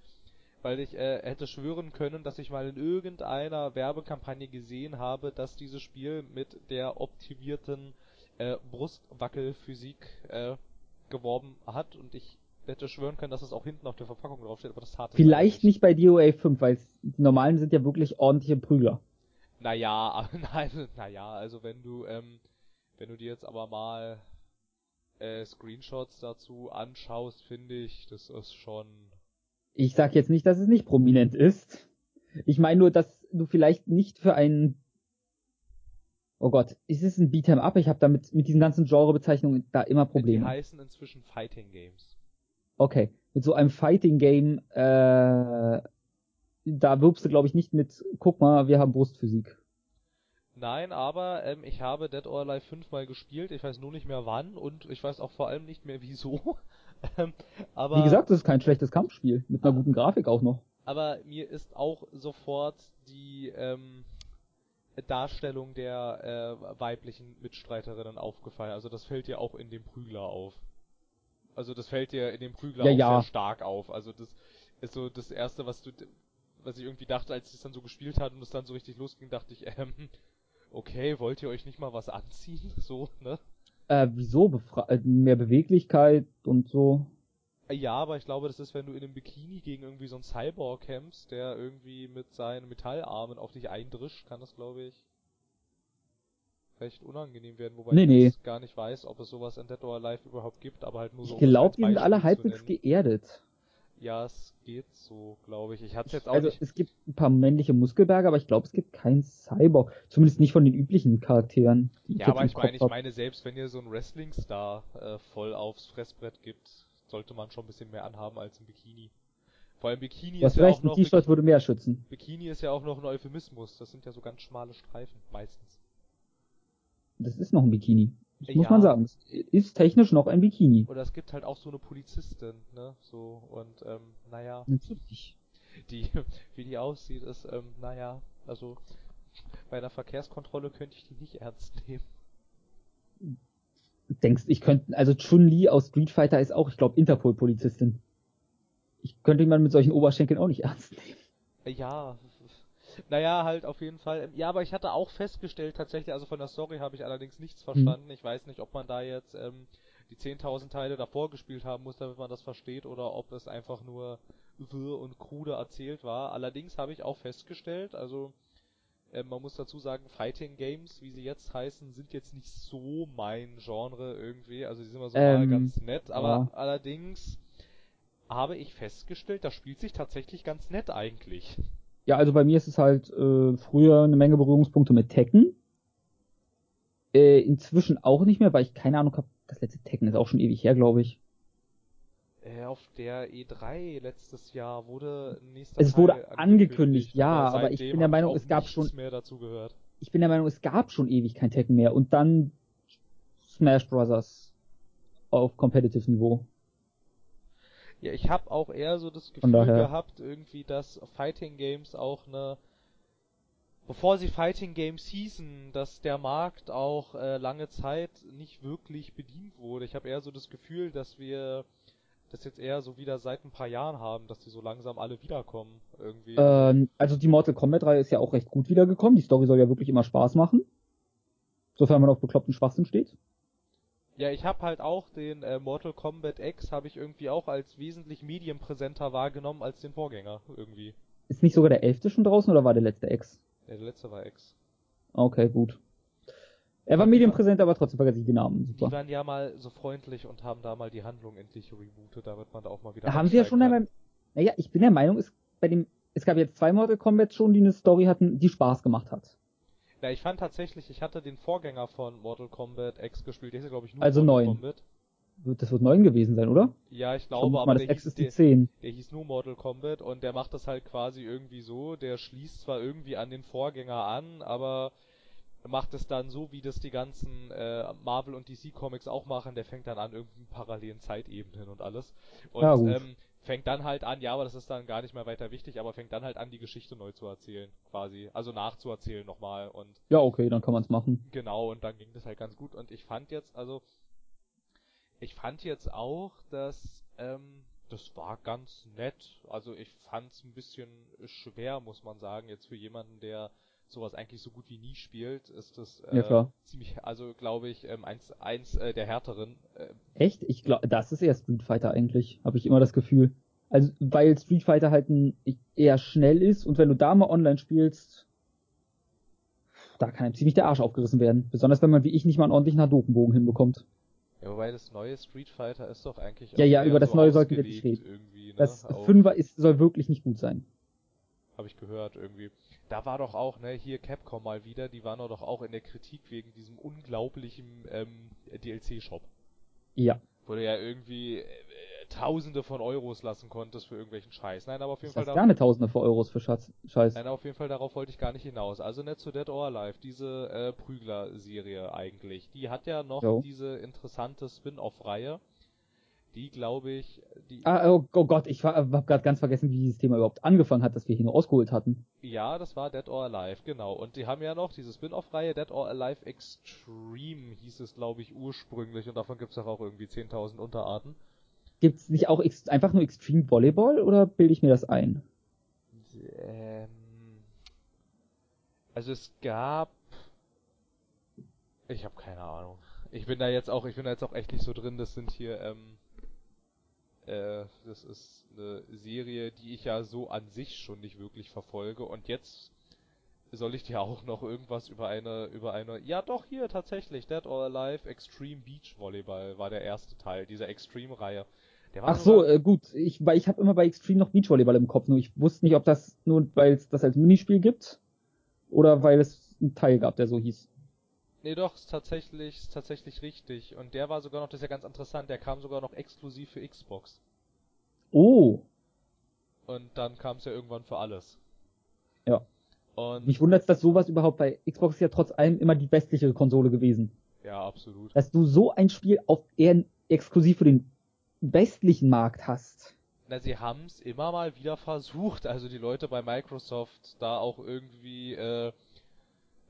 weil ich äh, hätte schwören können, dass ich mal in irgendeiner Werbekampagne gesehen habe, dass dieses Spiel mit der optimierten äh, Brustwackelphysik äh, geworben hat und ich hätte schwören können, dass es auch hinten auf der Verpackung draufsteht, aber das tat Vielleicht nicht bei DOA 5, weil die normalen sind ja wirklich ordentliche Prügler. Naja, nein, naja, also wenn du, ähm, wenn du dir jetzt aber mal äh, Screenshots dazu anschaust, finde ich, das ist schon. Ich sag jetzt nicht, dass es nicht prominent ist. Ich meine nur, dass du vielleicht nicht für einen Oh Gott, ist es ein Beat'em Up? Ich habe damit mit diesen ganzen Genrebezeichnungen da immer Probleme. Die heißen inzwischen Fighting Games. Okay, mit so einem Fighting Game, äh, da wirbst du glaube ich nicht mit, guck mal, wir haben Brustphysik. Nein, aber ähm, ich habe Dead or Alive 5 mal gespielt, ich weiß nur nicht mehr wann und ich weiß auch vor allem nicht mehr wieso. ähm, aber Wie gesagt, das ist kein schlechtes Kampfspiel, mit einer guten Grafik auch noch. Aber mir ist auch sofort die ähm, Darstellung der äh, weiblichen Mitstreiterinnen aufgefallen. Also das fällt dir auch in dem Prügler auf. Also das fällt dir in dem Prügler ja, auch ja. sehr stark auf. Also das ist so das erste, was du, was ich irgendwie dachte, als ich es dann so gespielt hat und es dann so richtig losging, dachte ich, ähm, okay, wollt ihr euch nicht mal was anziehen? So, ne? Äh, wieso? Befra äh, mehr Beweglichkeit und so? Ja, aber ich glaube, das ist, wenn du in einem Bikini gegen irgendwie so einen Cyborg kämpfst, der irgendwie mit seinen Metallarmen auf dich eindrischt, kann das, glaube ich, recht unangenehm werden, wobei nee, ich nee. gar nicht weiß, ob es sowas in Dead or Alive überhaupt gibt, aber halt nur so. Ich glaube, die sind alle halbwegs geerdet. Ja, es geht so, glaube ich. Ich hatte jetzt auch Also nicht... es gibt ein paar männliche Muskelberge, aber ich glaube, es gibt keinen Cyborg. Zumindest nicht von den üblichen Charakteren. ja, aber ich meine, ich meine, selbst wenn ihr so einen Wrestling-Star äh, voll aufs Fressbrett gibt, sollte man schon ein bisschen mehr anhaben als ein Bikini. Vor allem Bikini du ist ja auch noch... ein T-Shirt würde mehr schützen. Bikini ist ja auch noch ein Euphemismus. Das sind ja so ganz schmale Streifen, meistens. Das ist noch ein Bikini. Das ja. muss man sagen. Es ist technisch noch ein Bikini. Oder es gibt halt auch so eine Polizistin, ne? So, und, ähm, naja. Natürlich. Die, wie die aussieht, ist, ähm, naja, also, bei einer Verkehrskontrolle könnte ich die nicht ernst nehmen. Denkst, ich könnte, also Chun-Li aus Street Fighter ist auch, ich glaube, Interpol-Polizistin. Ich könnte jemanden mit solchen Oberschenkeln auch nicht ernst nehmen. Ja, naja, halt auf jeden Fall. Ja, aber ich hatte auch festgestellt, tatsächlich, also von der Story habe ich allerdings nichts verstanden. Hm. Ich weiß nicht, ob man da jetzt ähm, die 10.000 Teile davor gespielt haben muss, damit man das versteht, oder ob es einfach nur wirr und krude erzählt war. Allerdings habe ich auch festgestellt, also äh, man muss dazu sagen, Fighting Games, wie sie jetzt heißen, sind jetzt nicht so mein Genre irgendwie. Also die sind immer so ähm, mal ganz nett, aber ja. allerdings habe ich festgestellt, das spielt sich tatsächlich ganz nett eigentlich. Ja, also bei mir ist es halt äh, früher eine Menge Berührungspunkte mit Tekken. Äh, inzwischen auch nicht mehr, weil ich keine Ahnung habe. Das letzte Tekken ist auch schon ewig her, glaube ich. Äh, auf der E3 letztes Jahr wurde nächster Es Teil wurde angekündigt, angekündigt ja, aber, aber ich bin der Meinung, es gab schon. Ich bin der Meinung, es gab schon ewig kein Tekken mehr und dann Smash Brothers auf Competitive Niveau. Ja, ich habe auch eher so das Gefühl gehabt, irgendwie, dass Fighting Games auch eine bevor sie Fighting Games hießen, dass der Markt auch äh, lange Zeit nicht wirklich bedient wurde. Ich habe eher so das Gefühl, dass wir das jetzt eher so wieder seit ein paar Jahren haben, dass die so langsam alle wiederkommen irgendwie. Ähm, also die Mortal Kombat Reihe ist ja auch recht gut wiedergekommen. Die Story soll ja wirklich immer Spaß machen. Sofern man auf bekloppten Schwachsinn steht. Ja, ich habe halt auch den äh, Mortal Kombat X habe ich irgendwie auch als wesentlich medienpräsenter wahrgenommen als den Vorgänger irgendwie. Ist nicht sogar der elfte schon draußen oder war der letzte X? Ja, der letzte war X. Okay, gut. Er war medienpräsent, aber trotzdem vergesse ich die Namen. Super. Die waren ja mal so freundlich und haben da mal die Handlung endlich rebootet, da wird man da auch mal wieder. Da haben sie ja schon einmal. Naja, ich bin der Meinung, es, bei dem, es gab jetzt zwei Mortal Kombat schon, die eine Story hatten, die Spaß gemacht hat. Ja, ich fand tatsächlich, ich hatte den Vorgänger von Mortal Kombat X gespielt, der ist ja glaube ich nur also Mortal 9. Kombat. Das wird 9 gewesen sein, oder? Ja, ich glaube, aber der, hieß, der, der, der, hieß nur Mortal Kombat und der macht das halt quasi irgendwie so, der schließt zwar irgendwie an den Vorgänger an, aber macht es dann so, wie das die ganzen äh, Marvel und DC Comics auch machen, der fängt dann an irgendeinen parallelen Zeitebenen und alles. Und ja, ähm, fängt dann halt an, ja, aber das ist dann gar nicht mehr weiter wichtig, aber fängt dann halt an, die Geschichte neu zu erzählen, quasi. Also nachzuerzählen nochmal und. Ja, okay, dann kann man es machen. Genau, und dann ging das halt ganz gut. Und ich fand jetzt, also, ich fand jetzt auch, dass ähm, das war ganz nett. Also ich fand's ein bisschen schwer, muss man sagen, jetzt für jemanden, der sowas eigentlich so gut wie nie spielt, ist das äh, Ja, ziemlich, also glaube ich, ähm, eins, eins äh, der härteren. Äh, Echt? Ich glaube, das ist eher Street Fighter eigentlich, habe ich immer das Gefühl. Also, weil Street Fighter halt ein, eher schnell ist und wenn du da mal online spielst, da kann einem ziemlich der Arsch aufgerissen werden. Besonders wenn man wie ich nicht mal einen ordentlichen Hadokenbogen hinbekommt. ja, wobei das neue Street Fighter ist doch eigentlich Ja, ja, über das so neue sollten wir nicht reden. Ne? Das Fünfer ist, soll wirklich nicht gut sein. Habe ich gehört irgendwie. Da war doch auch, ne, hier Capcom mal wieder, die waren doch auch in der Kritik wegen diesem unglaublichen ähm, DLC-Shop. Ja. Wo du ja irgendwie äh, Tausende von Euros lassen konntest für irgendwelchen Scheiß. Nein, aber auf jeden Ich Fall hast da- gerne Tausende für Euros für Schatz. Scheiß. Nein, auf jeden Fall darauf wollte ich gar nicht hinaus. Also nicht zu Dead or Alive, diese äh, Prügler-Serie eigentlich. Die hat ja noch Jo. diese interessante Spin-off-Reihe. Die glaube ich, die Ah, oh, oh Gott, ich habe gerade ganz vergessen, wie dieses Thema überhaupt angefangen hat, dass wir hier nur ausgeholt hatten. Ja, das war Dead or Alive, genau. Und die haben ja noch diese Spin-off-Reihe Dead or Alive Extreme hieß es, glaube ich, ursprünglich. Und davon gibt's doch auch irgendwie 10.000 Unterarten. Gibt's nicht auch einfach nur Extreme Volleyball oder bilde ich mir das ein? Ähm, also es gab... Ich habe keine Ahnung. Ich bin da jetzt auch, ich bin da jetzt auch echt nicht so drin. Das sind hier, ähm, äh, das ist eine Serie, die ich ja so an sich schon nicht wirklich verfolge. Und jetzt soll ich dir auch noch irgendwas über eine, über eine, ja doch hier tatsächlich, Dead or Alive Extreme Beach Volleyball war der erste Teil dieser Extreme-Reihe. Ach so, äh, gut. Ich, weil ich habe immer bei Extreme noch Beachvolleyball im Kopf. Nur ich wusste nicht, ob das nur, weil es das als Minispiel gibt oder weil es einen Teil gab, der so hieß. Nee, doch, ist tatsächlich, ist tatsächlich richtig. Und der war sogar noch, das ist ja ganz interessant, der kam sogar noch exklusiv für Xbox. Oh, Und dann kam es ja irgendwann für alles. Ja. Und mich wundert dass sowas überhaupt bei Xbox ist ja trotz allem immer die westlichere Konsole gewesen. ja, absolut. Dass du so ein Spiel auf eher exklusiv für den westlichen Markt hast. Na, sie haben's immer mal wieder versucht, also die Leute bei Microsoft da auch irgendwie äh,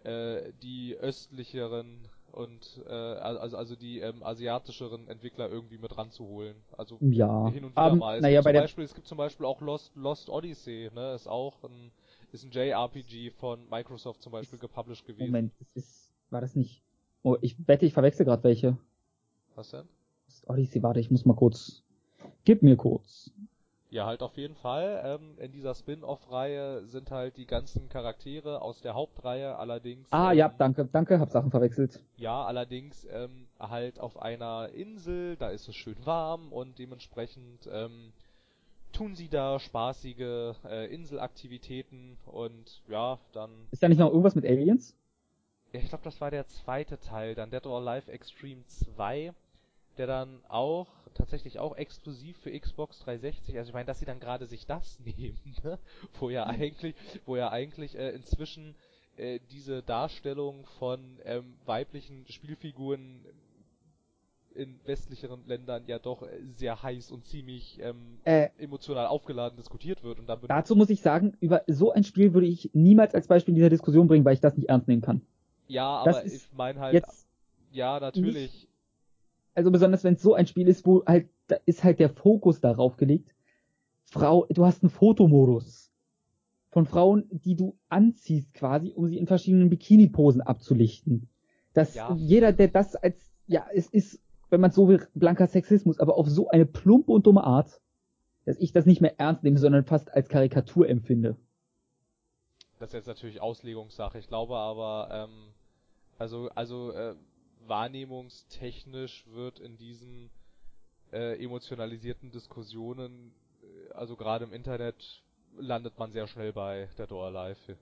äh, die östlicheren und äh, also also die ähm, asiatischeren Entwickler irgendwie mit ranzuholen. Also Ja. hin und wieder Aber, mal. Es, naja, gibt bei zum Beispiel, es gibt zum Beispiel auch Lost, Lost Odyssey, ne? Ist auch ein, ist ein JRPG von Microsoft zum Beispiel gepublished gewesen. Moment, es ist, war das nicht, oh, ich wette, ich verwechsel gerade welche. Was denn? Odyssey, warte, ich muss mal kurz, gib mir kurz. Ja, halt auf jeden Fall. Ähm, in dieser Spin-off-Reihe sind halt die ganzen Charaktere aus der Hauptreihe allerdings. Ah, ähm, ja, danke, danke, hab Sachen verwechselt. Ja, allerdings ähm, halt auf einer Insel, da ist es schön warm und dementsprechend ähm, tun sie da spaßige äh, Inselaktivitäten und ja, dann Ist da nicht noch irgendwas mit Aliens? Ja, ich glaube, das war der zweite Teil, dann Dead or Alive Extreme 2, der dann auch tatsächlich auch exklusiv für Xbox 360, also ich meine, dass sie dann gerade sich das nehmen, ne? wo ja eigentlich, wo ja eigentlich äh, inzwischen äh, diese Darstellung von ähm, weiblichen Spielfiguren in westlicheren Ländern ja doch äh, sehr heiß und ziemlich ähm, Äh, emotional aufgeladen diskutiert wird und dann dazu muss ich sagen, über so ein Spiel würde ich niemals als Beispiel in dieser Diskussion bringen, weil ich das nicht ernst nehmen kann. ja, das aber ich meine halt, ja, natürlich, also besonders wenn es so ein Spiel ist, wo halt, da ist halt der Fokus darauf gelegt. Frau, du hast einen Fotomodus von Frauen, die du anziehst quasi, um sie in verschiedenen Bikini-Posen abzulichten. Das, Ja. jeder, der das als, ja, es ist, wenn man so will, blanker Sexismus, aber auf so eine plumpe und dumme Art, dass ich das nicht mehr ernst nehme, sondern fast als Karikatur empfinde. Das ist jetzt natürlich Auslegungssache. Ich glaube aber, ähm, also, also äh, wahrnehmungstechnisch wird in diesen äh, emotionalisierten Diskussionen, äh, also gerade im Internet, landet man sehr schnell bei Dead or Alive.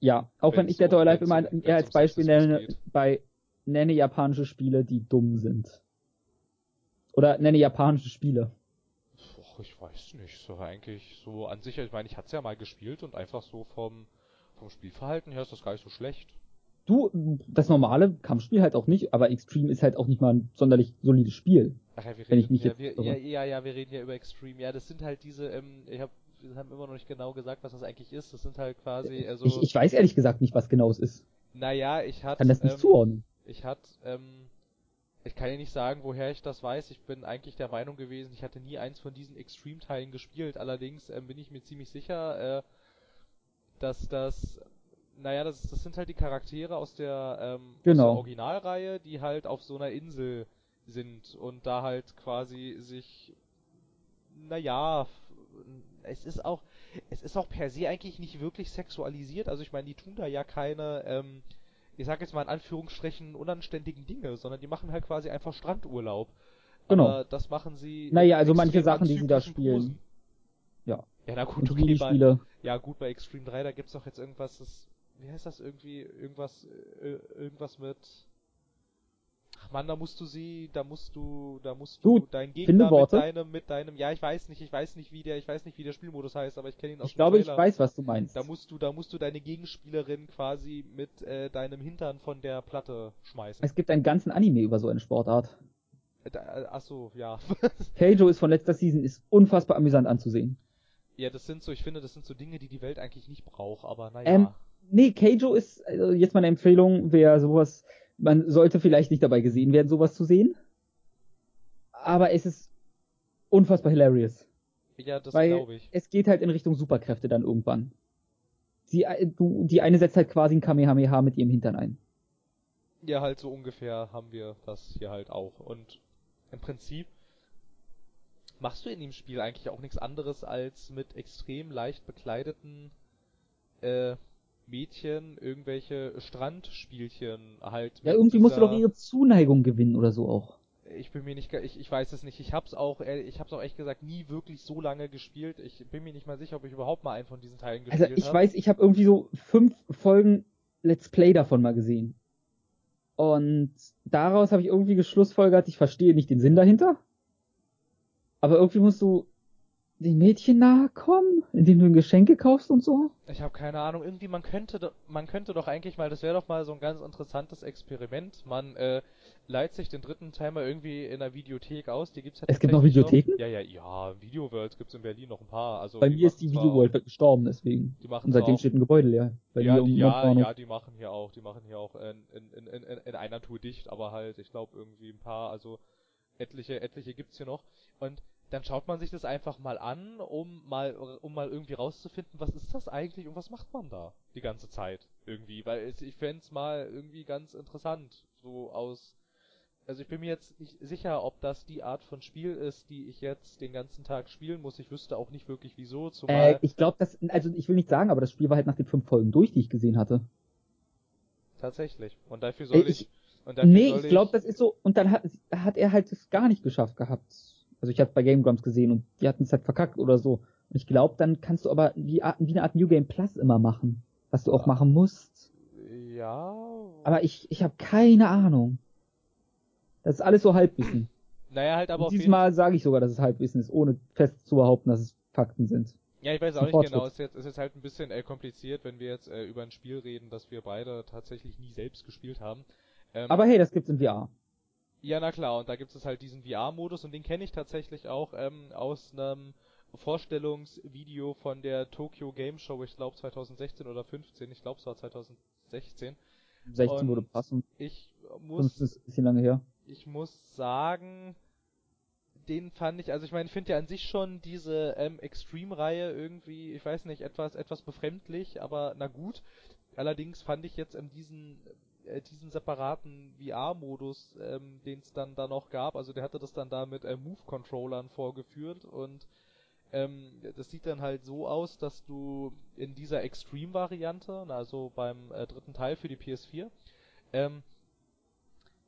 Ja, auch wenn Wenn's ich Dead um- or Alive immer eher als Beispiel nenne, geht. bei nenne japanische Spiele, die dumm sind. Oder nenne japanische Spiele. Och, ich weiß nicht, so eigentlich so an sich, ich meine, ich hatte es ja mal gespielt und einfach so vom, vom Spielverhalten her ist das gar nicht so schlecht. Du, das normale Kampfspiel halt auch nicht, aber Extreme ist halt auch nicht mal ein sonderlich solides Spiel. Ach ja, wir Wenn ich reden, ja, wir, ja, ja, ja, wir reden ja über Extreme. Ja, das sind halt diese, ähm, ich hab, wir haben immer noch nicht genau gesagt, was das eigentlich ist. Das sind halt quasi, also, Ich, ich weiß ehrlich gesagt nicht, was genau es ist. naja, ich hatte, Kann das nicht ähm, zuordnen. ich hatte, ähm, ich kann dir nicht sagen, woher ich das weiß. Ich bin eigentlich der Meinung gewesen, ich hatte nie eins von diesen Extreme-Teilen gespielt. Allerdings äh, bin ich mir ziemlich sicher, äh, dass das, naja, das, das sind halt die Charaktere aus der, ähm, Genau. aus der Originalreihe, die halt auf so einer Insel sind und da halt quasi sich, naja, es ist auch, es ist auch per se eigentlich nicht wirklich sexualisiert. Also ich meine, die tun da ja keine, ähm, ich sag jetzt mal in Anführungsstrichen, unanständigen Dinge, sondern die machen halt quasi einfach Strandurlaub. Genau. Aber das machen sie. Naja, also manche Sachen, die sie da spielen. Posen. Ja. Ja, na gut, okay, bei, ja gut, bei Extreme 3, da gibt's doch jetzt irgendwas, das, wie heißt das irgendwie, irgendwas, äh, irgendwas mit, ach man, da musst du sie, da musst du, da musst du Gut, deinen Gegner mit deinem, mit deinem, ja, ich weiß nicht, ich weiß nicht, wie der, ich weiß nicht, wie der Spielmodus heißt, aber ich kenne ihn aus Ich glaube, ich Trailer. weiß, was du meinst. Da musst du, da musst du deine Gegenspielerin quasi mit äh, deinem Hintern von der Platte schmeißen. Es gibt einen ganzen Anime über so eine Sportart. Äh, da, äh, ach so, ja. Keijo ist von letzter Season, ist unfassbar amüsant anzusehen. ja, das sind so, ich finde, das sind so Dinge, die die Welt eigentlich nicht braucht, aber naja. Ähm, Nee, Keijo ist also jetzt mal eine Empfehlung, wer sowas, man sollte vielleicht nicht dabei gesehen werden, sowas zu sehen. Aber es ist unfassbar hilarious. ja, das glaube ich. es geht halt in Richtung Superkräfte dann irgendwann. Die, äh, du, die eine setzt halt quasi ein Kamehameha mit ihrem Hintern ein. Ja, halt so ungefähr haben wir das hier halt auch. Und im Prinzip machst du in dem Spiel eigentlich auch nichts anderes als mit extrem leicht bekleideten äh, Mädchen irgendwelche Strandspielchen halt. Ja, irgendwie musst du dieser- doch ihre Zuneigung gewinnen oder so auch. Ich bin mir nicht, ich, ich weiß es nicht. Ich hab's auch, ich hab's auch echt gesagt nie wirklich so lange gespielt. Ich bin mir nicht mal sicher, ob ich überhaupt mal einen von diesen Teilen Also gespielt ich hab. weiß, ich habe irgendwie so fünf Folgen Let's Play davon mal gesehen. Und daraus habe ich irgendwie geschlussfolgert, ich verstehe nicht den Sinn dahinter. Aber irgendwie musst du den Mädchen nahe kommen, indem du Geschenke kaufst und so. Ich habe keine Ahnung. Irgendwie man könnte, man könnte doch eigentlich mal, das wäre doch mal so ein ganz interessantes Experiment. Man äh, leiht sich den dritten Teil mal irgendwie in der Videothek aus. Die gibt's ja Es gibt noch Videotheken? Ja, ja, ja. Videoworlds gibt's in Berlin noch ein paar. Also Bei mir ist die machen zwar Videoworld gestorben, deswegen. Die machen Und seitdem auch- steht ein Gebäude leer. Bei ja, die, ja, ja, die machen hier auch, die machen hier auch in, in, in, in, in einer Tour dicht, aber halt, ich glaube irgendwie ein paar, also etliche, etliche gibt's hier noch. Und dann schaut man sich das einfach mal an, um mal, um mal irgendwie rauszufinden, was ist das eigentlich und was macht man da die ganze Zeit irgendwie, weil es, ich fänd's mal irgendwie ganz interessant, so aus, also ich bin mir jetzt nicht sicher, ob das die Art von Spiel ist, die ich jetzt den ganzen Tag spielen muss. Ich wüsste auch nicht wirklich wieso, Äh, zumal, ich glaube, das, also ich will nicht sagen, aber das Spiel war halt nach den fünf Folgen durch, die ich gesehen hatte. tatsächlich. Und dafür soll Äh, ich, ich- und dafür Nee, soll ich glaube, das ist so, und dann hat, hat er halt es gar nicht geschafft gehabt. Also ich habe bei Game Grumps gesehen und die hatten es halt verkackt oder so. Und ich glaube, dann kannst du aber wie, Art- wie eine Art New Game Plus immer machen, was du auch Ja. machen musst. Ja. Aber ich, ich habe keine Ahnung. Das ist alles so Halbwissen. Naja, halt aber und auf diesmal sage ich sogar, dass es Halbwissen ist, ohne fest zu behaupten, dass es Fakten sind. Ja, ich weiß auch nicht genau. Es ist jetzt, ist jetzt halt ein bisschen äh, kompliziert, wenn wir jetzt äh, über ein Spiel reden, das wir beide tatsächlich nie selbst gespielt haben. Ähm, Aber hey, das gibt's in VR. Ja, na klar, und da gibt es halt diesen VR-Modus und den kenne ich tatsächlich auch ähm, aus einem Vorstellungsvideo von der Tokyo Game Show, ich glaube 2016 oder 15, ich glaube es war 2016. 16 Und- würde passen. Ich muss, ist ein bisschen lange her. ich muss sagen, den fand ich, also ich meine, ich finde ja an sich schon diese ähm, Extreme-Reihe irgendwie, ich weiß nicht, etwas, etwas befremdlich, aber na gut. Allerdings fand ich jetzt in diesen, äh, diesen separaten VR-Modus, ähm, den es dann da noch gab, also der hatte das dann da mit äh, Move-Controllern vorgeführt und ähm, das sieht dann halt so aus, dass du in dieser Extreme-Variante, also beim äh, dritten Teil für die PS4, ähm,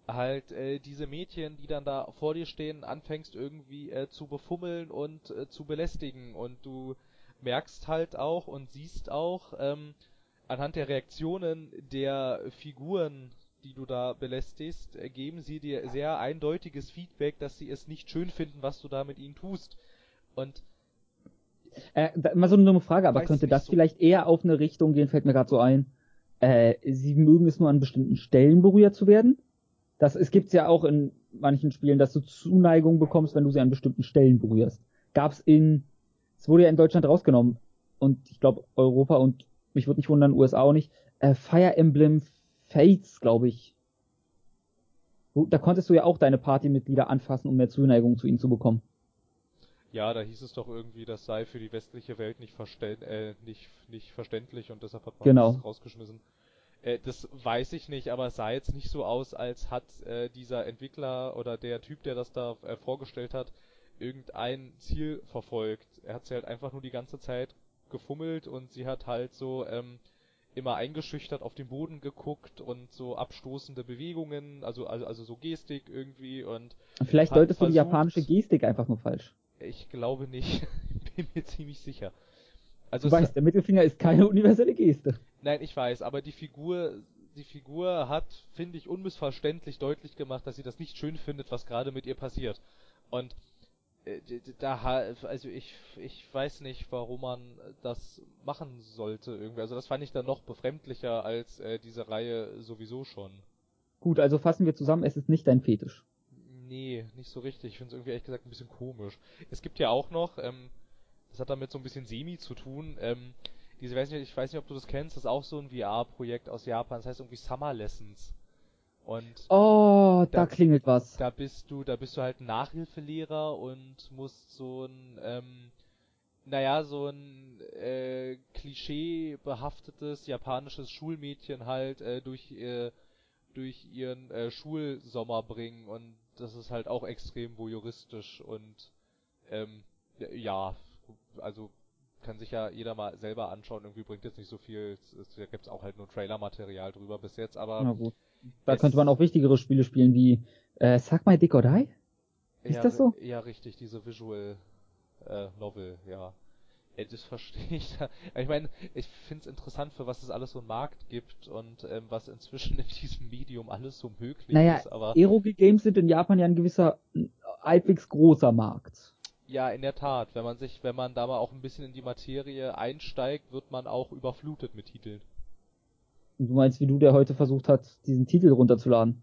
halt äh, diese Mädchen, die dann da vor dir stehen, anfängst irgendwie äh, zu befummeln und äh, zu belästigen. Und du merkst halt auch und siehst auch ähm, anhand der Reaktionen der Figuren, die du da belästigst, äh, geben sie dir sehr eindeutiges Feedback, dass sie es nicht schön finden, was du da mit ihnen tust. Und Äh, mal so eine dumme Frage, aber könnte das so. vielleicht eher auf eine Richtung gehen, fällt mir gerade so ein. Äh, sie mögen es nur an bestimmten Stellen berührt zu werden. Das, es gibt's ja auch in manchen Spielen, dass du Zuneigung bekommst, wenn du sie an bestimmten Stellen berührst. Gab's in, es wurde ja in Deutschland rausgenommen und ich glaube Europa und mich würde nicht wundern, USA auch nicht. Äh, Fire Emblem Fates, glaube ich. Da konntest du ja auch deine Partymitglieder anfassen, um mehr Zuneigung zu ihnen zu bekommen. Ja, da hieß es doch irgendwie, das sei für die westliche Welt nicht, verständ, äh, nicht, nicht verständlich und deshalb hat man genau. das rausgeschmissen. Äh, das weiß ich nicht, aber es sah jetzt nicht so aus, als hat äh, dieser Entwickler oder der Typ, der das da äh, vorgestellt hat, irgendein Ziel verfolgt. Er hat sie halt einfach nur die ganze Zeit gefummelt und sie hat halt so ähm, immer eingeschüchtert auf den Boden geguckt und so abstoßende Bewegungen, also also, also so Gestik irgendwie und vielleicht deutest du die japanische Gestik einfach nur falsch. Ich glaube nicht. Bin mir ziemlich sicher. Also du weißt, der Mittelfinger ist keine universelle Geste. Nein, ich weiß, aber die Figur, die Figur hat, finde ich, unmissverständlich deutlich gemacht, dass sie das nicht schön findet, was gerade mit ihr passiert. Und da, also ich, ich weiß nicht, warum man das machen sollte irgendwie. Also das fand ich dann noch befremdlicher als äh, diese Reihe sowieso schon. Gut, also fassen wir zusammen, es ist nicht dein Fetisch nee, nicht so richtig. Ich finde es irgendwie ehrlich gesagt ein bisschen komisch. Es gibt ja auch noch, ähm, das hat damit so ein bisschen semi zu tun, ähm, diese, weiß nicht, ich weiß nicht, ob du das kennst, das ist auch so ein VR-Projekt aus Japan, das heißt irgendwie Summer Lessons. Und oh, da, da, klingelt was. Da bist du, da bist du halt Nachhilfelehrer und musst so ein, ähm, naja, so ein äh, klischeebehaftetes japanisches Schulmädchen halt äh, durch äh, durch ihren äh, Schulsommer bringen. Und das ist halt auch extrem voyeuristisch und ähm, ja, also kann sich ja jeder mal selber anschauen, irgendwie bringt jetzt nicht so viel, da gibt's auch halt nur Trailer-Material drüber bis jetzt, aber... Da könnte man auch wichtigere Spiele spielen wie äh, Sag mal Dick or Die? Ist ja, das so? Ja, richtig, diese Visual äh, Novel, ja. Das verstehe ich. Ich meine, ich finde es interessant, für was es alles so einen Markt gibt und ähm, was inzwischen in diesem Medium alles so möglich naja, ist. Aber Eroge Games sind in Japan ja ein gewisser halbwegs großer Markt. Ja, in der Tat. Wenn man sich, wenn man da mal auch ein bisschen in die Materie einsteigt, wird man auch überflutet mit Titeln. Du meinst, wie du, der heute versucht hat, diesen Titel runterzuladen?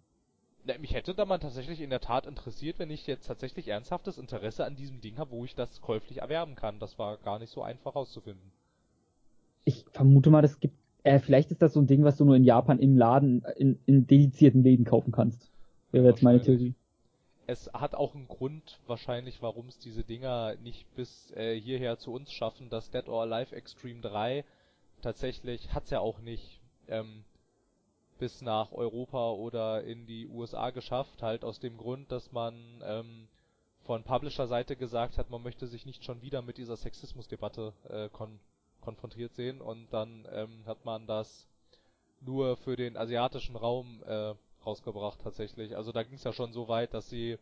Na, mich hätte da mal tatsächlich in der Tat interessiert, wenn ich jetzt tatsächlich ernsthaftes Interesse an diesem Ding habe, wo ich das käuflich erwerben kann. Das war gar nicht so einfach rauszufinden. Ich vermute mal, das gibt. Äh, vielleicht ist das so ein Ding, was du nur in Japan im Laden, in, in dedizierten Läden kaufen kannst. Wäre ja, jetzt meine Theorie. Es hat auch einen Grund wahrscheinlich, warum es diese Dinger nicht bis äh, hierher zu uns schaffen. Das Dead or Alive Extreme 3 tatsächlich hat's ja auch nicht. Ähm, bis nach Europa oder in die USA geschafft, halt aus dem Grund, dass man ähm, von Publisher-Seite gesagt hat, man möchte sich nicht schon wieder mit dieser Sexismusdebatte äh, kon konfrontiert sehen und dann ähm, hat man das nur für den asiatischen Raum äh, rausgebracht tatsächlich. Also da ging es ja schon so weit, dass sie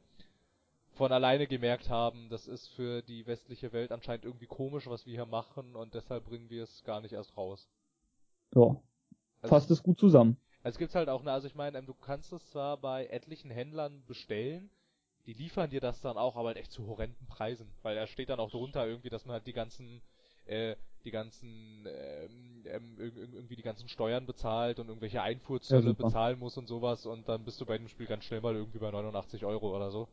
von alleine gemerkt haben, das ist für die westliche Welt anscheinend irgendwie komisch, was wir hier machen und deshalb bringen wir es gar nicht erst raus. Ja. Also fasst es gut zusammen. Es gibt halt auch, ne, also ich meine, ähm, du kannst es zwar bei etlichen Händlern bestellen, die liefern dir das dann auch, aber halt echt zu horrenden Preisen, weil da steht dann auch drunter irgendwie, dass man halt die ganzen, äh, die ganzen, ähm, ähm, irgendwie die ganzen Steuern bezahlt und irgendwelche Einfuhrzölle ja, bezahlen muss und sowas und dann bist du bei dem Spiel ganz schnell mal irgendwie bei 89 Euro oder so.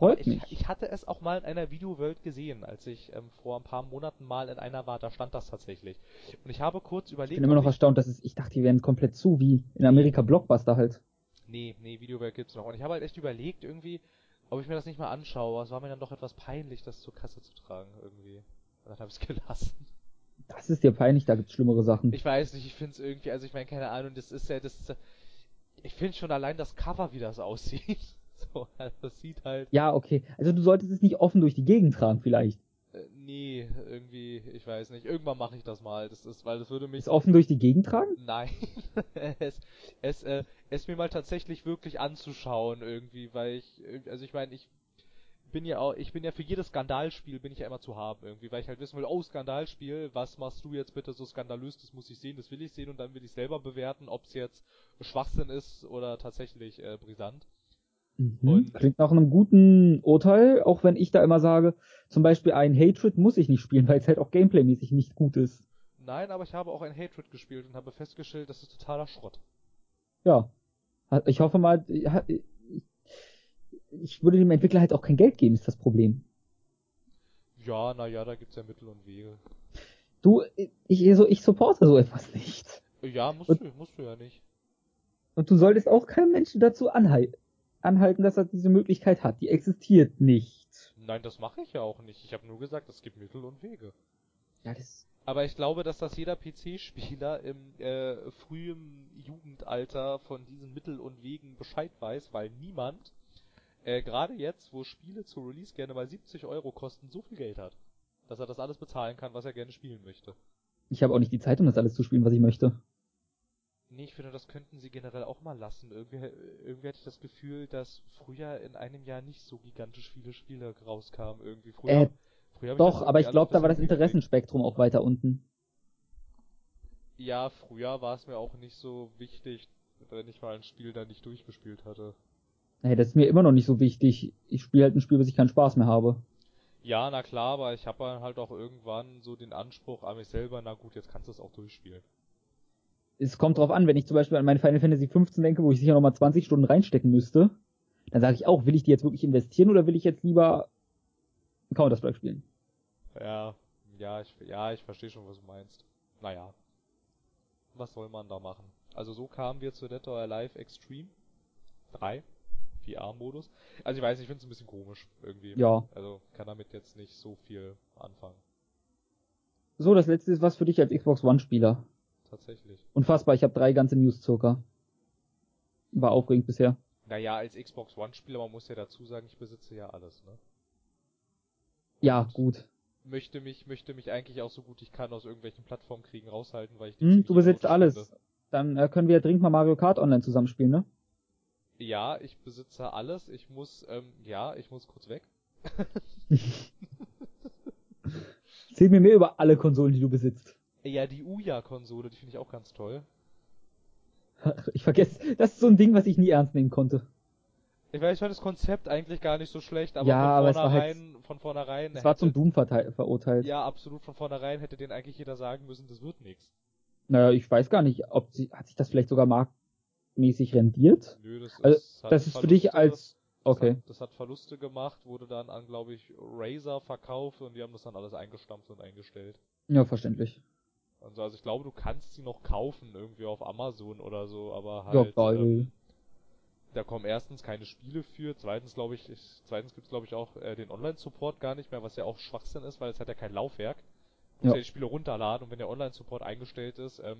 Freut ich, mich. Ich hatte es auch mal in einer Videowelt gesehen, als ich ähm, vor ein paar Monaten mal in einer war, da stand das tatsächlich. Und ich habe kurz überlegt. Ich bin immer noch erstaunt, dass es, ich dachte, die wären komplett zu, wie in Amerika Blockbuster halt. Nee, nee, Videowelt gibt's noch. Und ich habe halt echt überlegt, irgendwie, ob ich mir das nicht mal anschaue. Es war mir dann doch etwas peinlich, das zur Kasse zu tragen, irgendwie. Und dann habe ich es gelassen. Das ist dir peinlich, da gibt's schlimmere Sachen. Ich weiß nicht, ich find's irgendwie, also ich meine, keine Ahnung, das ist ja, das, ich finde schon allein das Cover, wie das aussieht. So, also das sieht halt. Ja, okay. Also du solltest es nicht offen durch die Gegend tragen, vielleicht. Äh, nee, irgendwie, ich weiß nicht. Irgendwann mache ich das mal. Das ist, weil das würde mich. Es offen durch die Gegend tragen? Nein. es, es, äh, es mir mal tatsächlich wirklich anzuschauen irgendwie, weil ich, also ich meine, ich bin ja auch, ich bin ja für jedes Skandalspiel bin ich ja immer zu haben irgendwie, weil ich halt wissen will, oh Skandalspiel, was machst du jetzt bitte so skandalös, das muss ich sehen, das will ich sehen und dann will ich selber bewerten, ob es jetzt Schwachsinn ist oder tatsächlich äh, brisant. Mhm. Klingt nach einem guten Urteil, auch wenn ich da immer sage, zum Beispiel ein Hatred muss ich nicht spielen, weil es halt auch gameplaymäßig nicht gut ist. Nein, aber ich habe auch ein Hatred gespielt und habe festgestellt, das ist totaler Schrott. Ja. Ich hoffe mal, ich würde dem Entwickler halt auch kein Geld geben, ist das Problem. Ja, naja, da gibt's ja Mittel und Wege. Du, ich, so, ich supporte so etwas nicht. Ja, musst und, du, musst du ja nicht. Und du solltest auch keinen Menschen dazu anhalten, anhalten, dass er diese Möglichkeit hat. Die existiert nicht. Nein, das mache ich ja auch nicht. Ich habe nur gesagt, es gibt Mittel und Wege. Ja, das. Aber ich glaube, dass das jeder PC-Spieler im äh, frühen Jugendalter von diesen Mittel und Wegen Bescheid weiß, weil niemand, äh, gerade jetzt, wo Spiele zu Release gerne mal 70 Euro kosten, so viel Geld hat, dass er das alles bezahlen kann, was er gerne spielen möchte. Ich habe auch nicht die Zeit, um das alles zu spielen, was ich möchte. Nee, ich finde, das könnten sie generell auch mal lassen. Irgendwie, irgendwie hatte ich das Gefühl, dass früher in einem Jahr nicht so gigantisch viele Spiele rauskamen. Irgendwie früher. Äh, früher doch, aber ich glaube, da war das Interessenspektrum auch weiter unten. Ja, früher war es mir auch nicht so wichtig, wenn ich mal ein Spiel da nicht durchgespielt hatte. Hey, das ist mir immer noch nicht so wichtig. Ich spiele halt ein Spiel, bis ich keinen Spaß mehr habe. Ja, na klar, aber ich habe halt auch irgendwann so den Anspruch an mich selber, na gut, jetzt kannst du es auch durchspielen es kommt drauf an, wenn ich zum Beispiel an meine Final Fantasy 15 denke, wo ich sicher nochmal 20 Stunden reinstecken müsste, dann sage ich auch, will ich die jetzt wirklich investieren oder will ich jetzt lieber Counter-Strike spielen? Ja, ja, ich, ja, ich verstehe schon, was du meinst. Naja. Was soll man da machen? Also so kamen wir zu Dead or Alive Extreme 3. VR-Modus. Also ich weiß nicht, ich finde es ein bisschen komisch irgendwie. Ja. Also kann damit jetzt nicht so viel anfangen. So, das letzte ist was für dich als Xbox One-Spieler tatsächlich. Unfassbar, ich habe drei ganze News circa. War aufregend bisher. Naja, als Xbox One-Spieler, man muss ja dazu sagen, ich besitze ja alles, ne? ja, gut. Möchte mich, möchte mich eigentlich auch so gut ich kann aus irgendwelchen Plattformkriegen raushalten, weil ich die hm, Du besitzt alles. Dann äh, können wir ja dringend mal Mario Kart online zusammenspielen, ne? Ja, ich besitze alles. Ich muss, ähm, ja, ich muss kurz weg. Erzähl mir mehr über alle Konsolen, die du besitzt. Ja, die Ouya-Konsole, die finde ich auch ganz toll. Ich vergesse, das ist so ein Ding, was ich nie ernst nehmen konnte. Ich weiß, ich fand das Konzept eigentlich gar nicht so schlecht, aber ja, von aber vornherein, es war halt, von vornherein. Es war zum Doom verurteilt. Ja, absolut, von vornherein hätte den eigentlich jeder sagen müssen, das wird nichts. Naja, ich weiß gar nicht, ob sie, hat sich das vielleicht sogar marktmäßig rendiert? Nö, das also, ist, das ist für dich als, okay. Das hat, das hat Verluste gemacht, wurde dann an, glaube ich, Razer verkauft und die haben das dann alles eingestampft und eingestellt. Ja, verständlich. Also, also ich glaube, du kannst sie noch kaufen irgendwie auf Amazon oder so, aber halt. Ja, ähm, da kommen erstens keine Spiele für, zweitens glaube ich, ich zweitens gibt's glaube ich auch äh, den Online-Support gar nicht mehr, was ja auch Schwachsinn ist, weil es hat ja kein Laufwerk. Du musst ja. ja die Spiele runterladen und wenn der Online-Support eingestellt ist, ähm,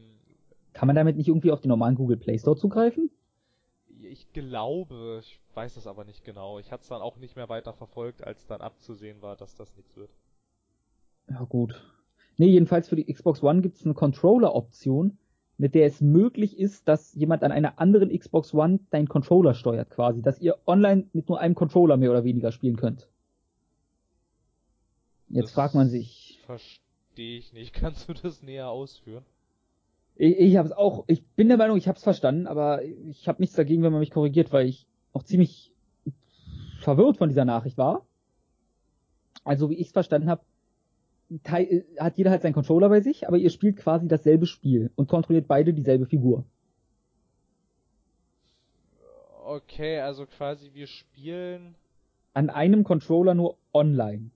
Kann man damit nicht irgendwie auf den normalen Google Play Store zugreifen? Ich glaube, ich weiß das aber nicht genau. Ich hatte es dann auch nicht mehr weiter verfolgt, als dann abzusehen war, dass das nichts wird. Ja gut. Nee, jedenfalls für die Xbox One gibt es eine Controller-Option, mit der es möglich ist, dass jemand an einer anderen Xbox One deinen Controller steuert quasi, dass ihr online mit nur einem Controller mehr oder weniger spielen könnt. Jetzt das fragt man sich. Verstehe ich nicht. Kannst du das näher ausführen? Ich, ich habe es auch. Ich bin der Meinung, ich habe es verstanden, aber ich habe nichts dagegen, wenn man mich korrigiert, weil ich auch ziemlich verwirrt von dieser Nachricht war. Also wie ich es verstanden habe, hat jeder halt seinen Controller bei sich, aber ihr spielt quasi dasselbe Spiel und kontrolliert beide dieselbe Figur. Okay, also quasi wir spielen an einem Controller nur online.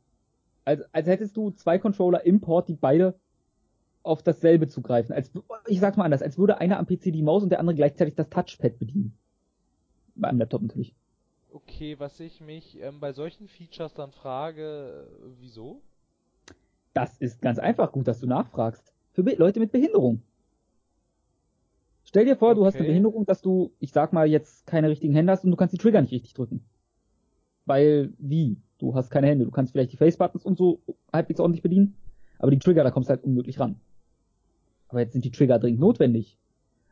Also, als hättest du zwei Controller im Port, die beide auf dasselbe zugreifen. Als, ich sag's mal anders, als würde einer am PC die Maus und der andere gleichzeitig das Touchpad bedienen. Beim Laptop natürlich. Okay, was ich mich ähm, bei solchen Features dann frage, äh, wieso? Das ist ganz einfach gut, dass du nachfragst. Für Leute mit Behinderung. Stell dir vor, okay. du hast eine Behinderung, dass du, ich sag mal, jetzt keine richtigen Hände hast und du kannst die Trigger nicht richtig drücken. Weil, wie? Du hast keine Hände. Du kannst vielleicht die Face-Buttons und so halbwegs ordentlich bedienen, aber die Trigger, da kommst du halt unmöglich ran. Aber jetzt sind die Trigger dringend notwendig.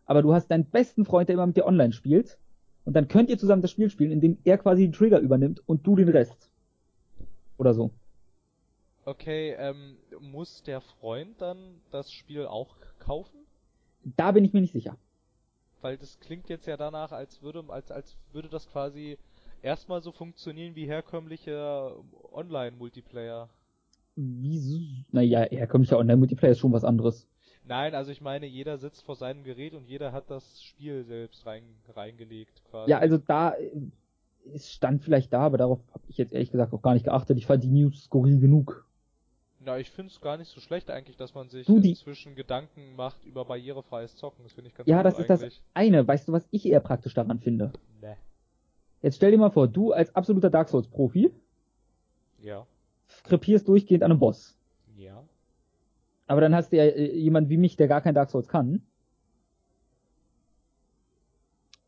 Aber du hast deinen besten Freund, der immer mit dir online spielt, und dann könnt ihr zusammen das Spiel spielen, indem er quasi die Trigger übernimmt und du den Rest. Oder so. Okay, ähm, muss der Freund dann das Spiel auch kaufen? Da bin ich mir nicht sicher. Weil das klingt jetzt ja danach, als würde, als, als würde das quasi erstmal so funktionieren wie herkömmlicher Online-Multiplayer. Wieso? Naja, herkömmlicher Online-Multiplayer ist schon was anderes. Nein, also ich meine, jeder sitzt vor seinem Gerät und jeder hat das Spiel selbst rein, reingelegt quasi. Ja, also da es stand vielleicht da, aber darauf habe ich jetzt ehrlich gesagt auch gar nicht geachtet. Ich fand die News skurril genug. Na, ich find's gar nicht so schlecht eigentlich, dass man sich Du, die- inzwischen Gedanken macht über barrierefreies Zocken. Das finde ich ganz Ja, das ist das eine. Weißt du, was ich eher praktisch daran finde? Ne. Jetzt stell dir mal vor, du als absoluter Dark Souls Profi Ja. krepierst durchgehend an einem Boss. Ja. Aber dann hast du ja äh, jemand wie mich, der gar kein Dark Souls kann.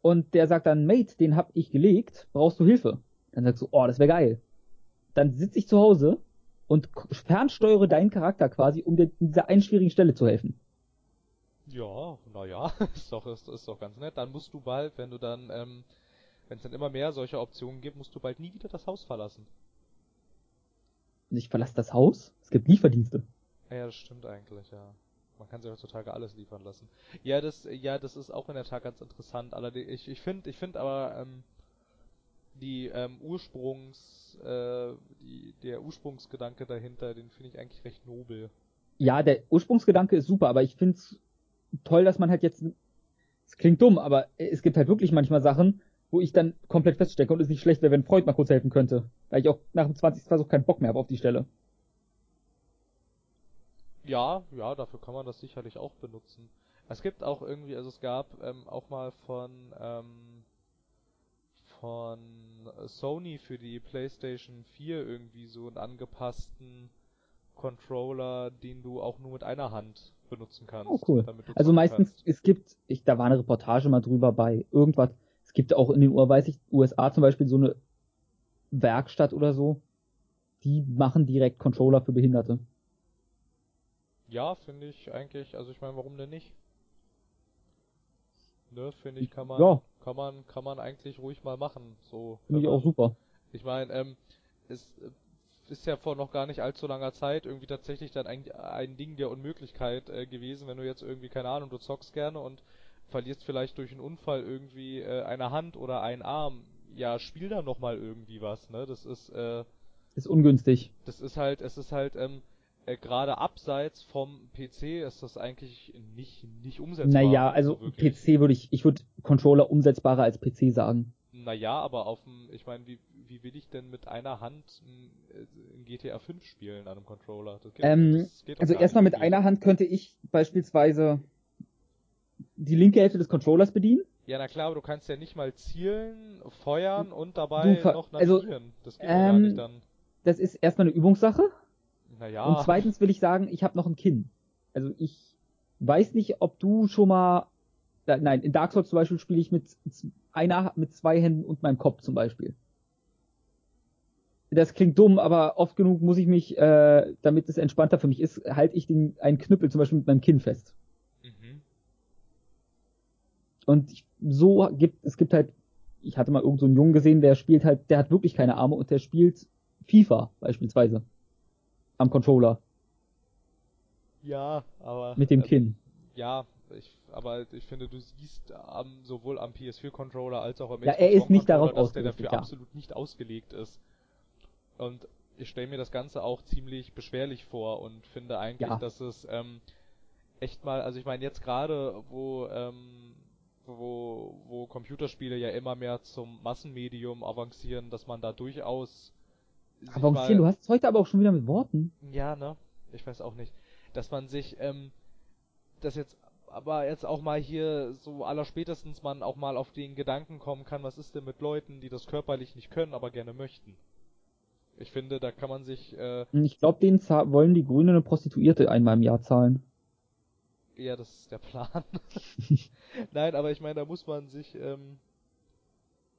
Und der sagt dann, Mate, den hab ich gelegt, brauchst du Hilfe? Dann sagst du, oh, das wäre geil. Dann sitze ich zu Hause und fernsteuere deinen Charakter quasi, um dir in dieser einen schwierigen Stelle zu helfen. Ja, naja, ist doch, ist, ist doch ganz nett. Dann musst du bald, wenn du dann, ähm, wenn es dann immer mehr solcher Optionen gibt, musst du bald nie wieder das Haus verlassen. Ich verlasse das Haus. Es gibt Lieferdienste. Ja, ja, das stimmt eigentlich, ja. Man kann sich heutzutage alles liefern lassen. Ja, das, ja, das ist auch in der Tat ganz interessant. Allerdings, ich, ich finde, ich finde aber ähm, die ähm, Ursprungs, äh, die, der Ursprungsgedanke dahinter, den finde ich eigentlich recht nobel. Ja, der Ursprungsgedanke ist super, aber ich find's toll, dass man halt jetzt, es klingt dumm, aber es gibt halt wirklich manchmal Sachen, wo ich dann komplett feststecke und es nicht schlecht wäre, wenn Freud mal kurz helfen könnte. Weil ich auch nach dem 20. Versuch keinen Bock mehr habe auf die Stelle. Ja, ja, dafür kann man das sicherlich auch benutzen. Es gibt auch irgendwie, also es gab ähm, auch mal von ähm, von Sony für die PlayStation 4 irgendwie so einen angepassten Controller, den du auch nur mit einer Hand benutzen kannst. Oh, cool. Also meistens, kannst. es gibt, ich, da war eine Reportage mal drüber bei irgendwas. Es gibt auch in den ich, USA zum Beispiel so eine Werkstatt oder so. Die machen direkt Controller für Behinderte. Ja, finde ich eigentlich, also ich meine, warum denn nicht? Ne, finde ich, kann man, Ja. Kann man, kann man eigentlich ruhig mal machen, so. Finde ich auch super. Ich meine, ähm, es äh, ist ja vor noch gar nicht allzu langer Zeit irgendwie tatsächlich dann ein, ein Ding der Unmöglichkeit äh, gewesen, wenn du jetzt irgendwie, keine Ahnung, du zockst gerne und verlierst vielleicht durch einen Unfall irgendwie äh, eine Hand oder einen Arm. Ja, spiel da noch mal irgendwie was, ne? Das ist, äh, Ist ungünstig. das ist halt, es ist halt, ähm, äh, gerade abseits vom PC ist das eigentlich nicht, nicht umsetzbar. Naja, also so wirklich. PC würde ich, ich würde Controller umsetzbarer als PC sagen. Naja, aber auf dem, ich meine, wie, wie will ich denn mit einer Hand ein, äh, ein GTA 5 spielen an einem Controller? Das geht, Ähm, das geht Also erstmal mit einer Hand könnte ich beispielsweise die linke Hälfte des Controllers bedienen. Ja, na klar, aber du kannst ja nicht mal zielen, feuern und dabei Du noch also, navigieren. das geht ja gar ähm, nicht dann. Das ist erstmal eine Übungssache. Naja. Und zweitens will ich sagen, ich habe noch ein Kinn. Also ich weiß nicht, ob du schon mal. äh, Nein, in Dark Souls zum Beispiel spiele ich mit einer, mit zwei Händen und meinem Kopf zum Beispiel. Das klingt dumm, aber oft genug muss ich mich, äh, damit es entspannter für mich ist, halte ich den, einen Knüppel zum Beispiel mit meinem Kinn fest. Mhm. Und ich, so gibt, es gibt halt, ich hatte mal irgend so einen Jungen gesehen, der spielt halt, der hat wirklich keine Arme und der spielt FIFA beispielsweise. Am Controller. Ja, aber. Mit dem ähm, Kinn. Ja, ich, aber ich finde, du siehst am, sowohl am PS4-Controller als auch am Ja, er ist nicht darauf dass der dafür ja. absolut nicht ausgelegt ist. Und ich stelle mir das Ganze auch ziemlich beschwerlich vor und finde eigentlich, Ja. dass es ähm, echt mal, also ich meine jetzt gerade, wo ähm, wo wo Computerspiele ja immer mehr zum Massenmedium avancieren, dass man da durchaus sich Avancieren, mal- du hast es heute aber auch schon wieder mit Worten. ja, ne? Ich weiß auch nicht. Dass man sich, ähm, das jetzt, aber jetzt auch mal hier so allerspätestens man auch mal auf den Gedanken kommen kann, was ist denn mit Leuten, die das körperlich nicht können, aber gerne möchten. Ich finde, da kann man sich, äh, Ich glaube, denen wollen die Grünen eine Prostituierte einmal im Jahr zahlen. ja, das ist der Plan. Nein, aber ich meine, da muss man sich, ähm,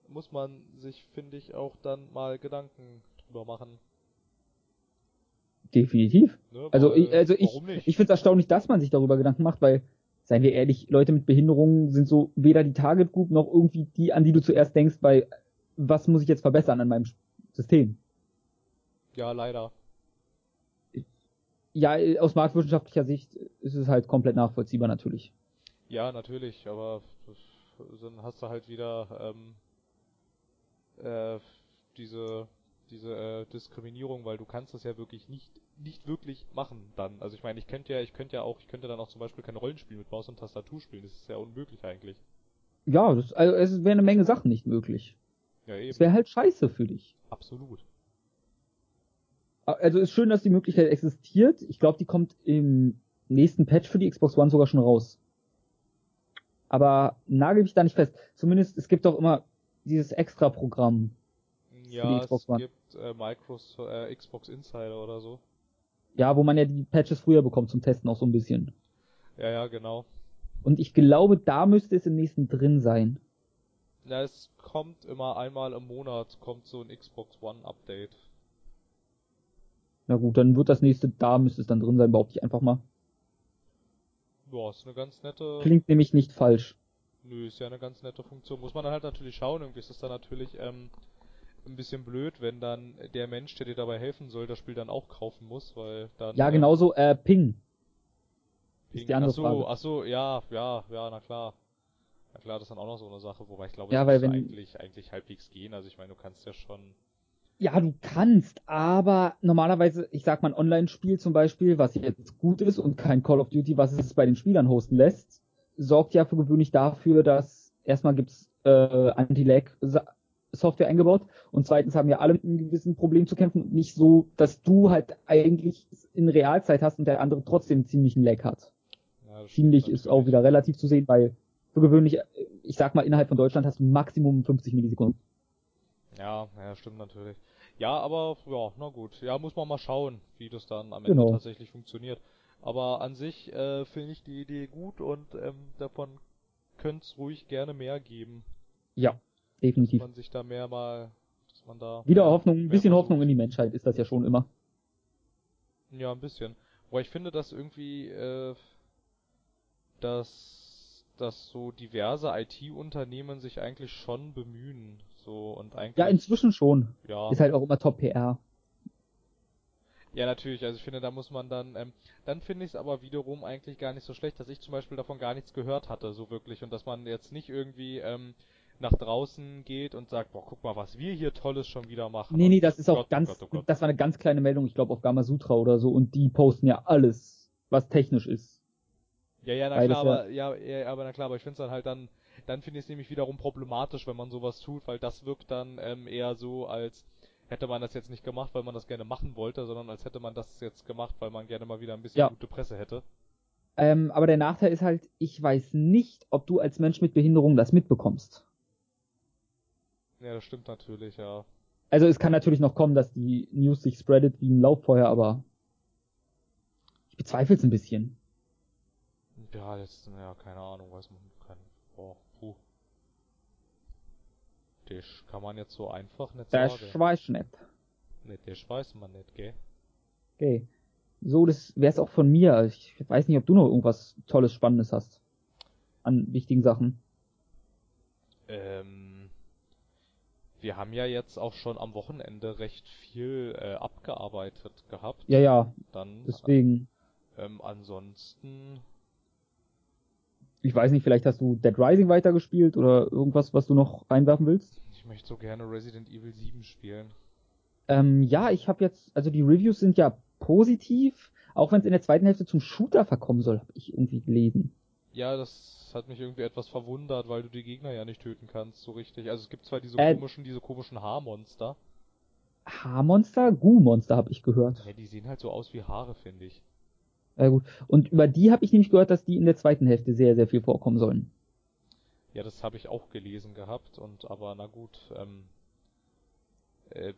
muss man sich, finde ich, auch dann mal Gedanken drüber machen. Definitiv. Ne? Also, ich, also ich, nicht? ich finde es erstaunlich, dass man sich darüber Gedanken macht, weil, seien wir ehrlich, Leute mit Behinderungen sind so weder die Target Group noch irgendwie die, an die du zuerst denkst, bei was muss ich jetzt verbessern an meinem System. Ja, leider. Ja, aus marktwirtschaftlicher Sicht ist es halt komplett nachvollziehbar natürlich. Ja, natürlich, aber dann hast du halt wieder ähm, äh, diese diese äh, Diskriminierung, weil du kannst das ja wirklich nicht nicht wirklich machen dann. Also ich meine, ich könnte ja, ich könnte ja auch, ich könnte dann auch zum Beispiel kein Rollenspiel mit Maus und Tastatur spielen. Das ist ja unmöglich eigentlich. Ja, das, also es wäre eine Menge Sachen nicht möglich. Ja Es eben, wäre halt scheiße für dich. absolut. Also ist schön, dass die Möglichkeit existiert. Ich glaube, die kommt im nächsten Patch für die Xbox One sogar schon raus. Aber nagel mich da nicht fest. Zumindest, es gibt doch immer dieses Extra-Programm. Ja, es One. gibt äh, Microsoft, äh, Xbox Insider oder so. Ja, wo man ja die Patches früher bekommt zum Testen auch so ein bisschen. Ja, ja, genau. Und ich glaube, da müsste es im nächsten drin sein. Na, es kommt immer einmal im Monat, kommt so ein Xbox One Update. Na gut, dann wird das nächste, da müsste es dann drin sein, behaupte ich einfach mal. Ja, ist eine ganz nette. Klingt nämlich nicht falsch. Nö, ist ja eine ganz nette Funktion. Muss man dann halt natürlich schauen. Irgendwie ist es dann natürlich ähm, ein bisschen blöd, wenn dann der Mensch, der dir dabei helfen soll, das Spiel dann auch kaufen muss, weil dann. Ja, genauso, äh, Ping. Ping. Ist die andere ach so, Frage. ach so, ja, ja, ja, na klar. Na klar, das ist dann auch noch so eine Sache, wobei ich glaube, ja, das wenn, eigentlich, eigentlich halbwegs gehen. Also ich meine, du kannst ja schon ja, du kannst, aber normalerweise, ich sag mal, ein Online-Spiel zum Beispiel, was jetzt gut ist und kein Call of Duty, was es bei den Spielern hosten lässt, sorgt ja für gewöhnlich dafür, dass erstmal gibt's äh, Anti-Lag-Software eingebaut und zweitens haben ja alle mit einem gewissen Problem zu kämpfen und nicht so, dass du halt eigentlich in Realzeit hast und der andere trotzdem ziemlich einen Lag hat. Ja, ziemlich ist auch wieder relativ zu sehen, weil für gewöhnlich, ich sag mal, innerhalb von Deutschland hast du Maximum 50 Millisekunden. Ja, ja, stimmt natürlich. Ja, aber ja, na gut. Ja, muss man mal schauen, wie das dann am genau. Ende tatsächlich funktioniert. Aber an sich äh, finde ich die Idee gut und ähm, davon könnte es ruhig gerne mehr geben. Ja, definitiv. Dass man sich da mehr mal, dass man da wieder Hoffnung, ein bisschen Hoffnung in die Menschheit ist das ja schon immer. Ja, ein bisschen. Wobei ich finde, dass irgendwie, äh, dass, dass so diverse IT-Unternehmen sich eigentlich schon bemühen, so und eigentlich. Ja, inzwischen schon. Ja. Ist halt auch immer Top PR. Ja, natürlich. Also ich finde, da muss man dann, ähm, dann finde ich es aber wiederum eigentlich gar nicht so schlecht, dass ich zum Beispiel davon gar nichts gehört hatte, so wirklich. Und dass man jetzt nicht irgendwie ähm, nach draußen geht und sagt, boah, guck mal, was wir hier Tolles schon wieder machen. Nee, nee, das ist auch Gott, ganz, Gott, oh Gott. das war eine ganz kleine Meldung, ich glaube auf Gamasutra oder so, und die posten ja alles, was technisch ist. Ja, ja, na klar, aber, ja, ja, aber na klar, aber ich finde es dann halt dann, dann finde ich es nämlich wiederum problematisch, wenn man sowas tut, weil das wirkt dann ähm, eher so, als hätte man das jetzt nicht gemacht, weil man das gerne machen wollte, sondern als hätte man das jetzt gemacht, weil man gerne mal wieder ein bisschen ja. gute Presse hätte. Ähm, aber der Nachteil ist halt, ich weiß nicht, ob du als Mensch mit Behinderung das mitbekommst. Ja, das stimmt natürlich, ja. Also es kann natürlich noch kommen, dass die News sich spreadet wie ein Lauffeuer, aber ich bezweifle es ein bisschen. Ja, jetzt, ja, keine Ahnung, weiß man kann. Boah, puh. Das kann man jetzt so einfach nicht das sagen. Das weiß ich nicht. Ne, das weiß man nicht, gell? Okay. So, das wär's auch von mir. Ich weiß nicht, ob du noch irgendwas Tolles, Spannendes hast. An wichtigen Sachen. Ähm, wir haben ja jetzt auch schon am Wochenende recht viel äh, abgearbeitet gehabt. Ja, ja. Dann, deswegen. Ähm, ansonsten ich weiß nicht, vielleicht hast du Dead Rising weitergespielt oder irgendwas, was du noch reinwerfen willst? Ich möchte so gerne Resident Evil 7 spielen. Ähm, ja, ich habe jetzt, also die Reviews sind ja positiv, auch wenn es in der zweiten Hälfte zum Shooter verkommen soll, habe ich irgendwie gelesen. Ja, das hat mich irgendwie etwas verwundert, weil du die Gegner ja nicht töten kannst, so richtig. Also es gibt zwar diese äh, komischen, diese komischen Haarmonster. Haarmonster? Gu-Monster habe ich gehört. Ja, die sehen halt so aus wie Haare, finde ich. Ja, gut. Und über die habe ich nämlich gehört, dass die in der zweiten Hälfte sehr, sehr viel vorkommen sollen. Ja, das habe ich auch gelesen gehabt und aber na gut, ähm, äh,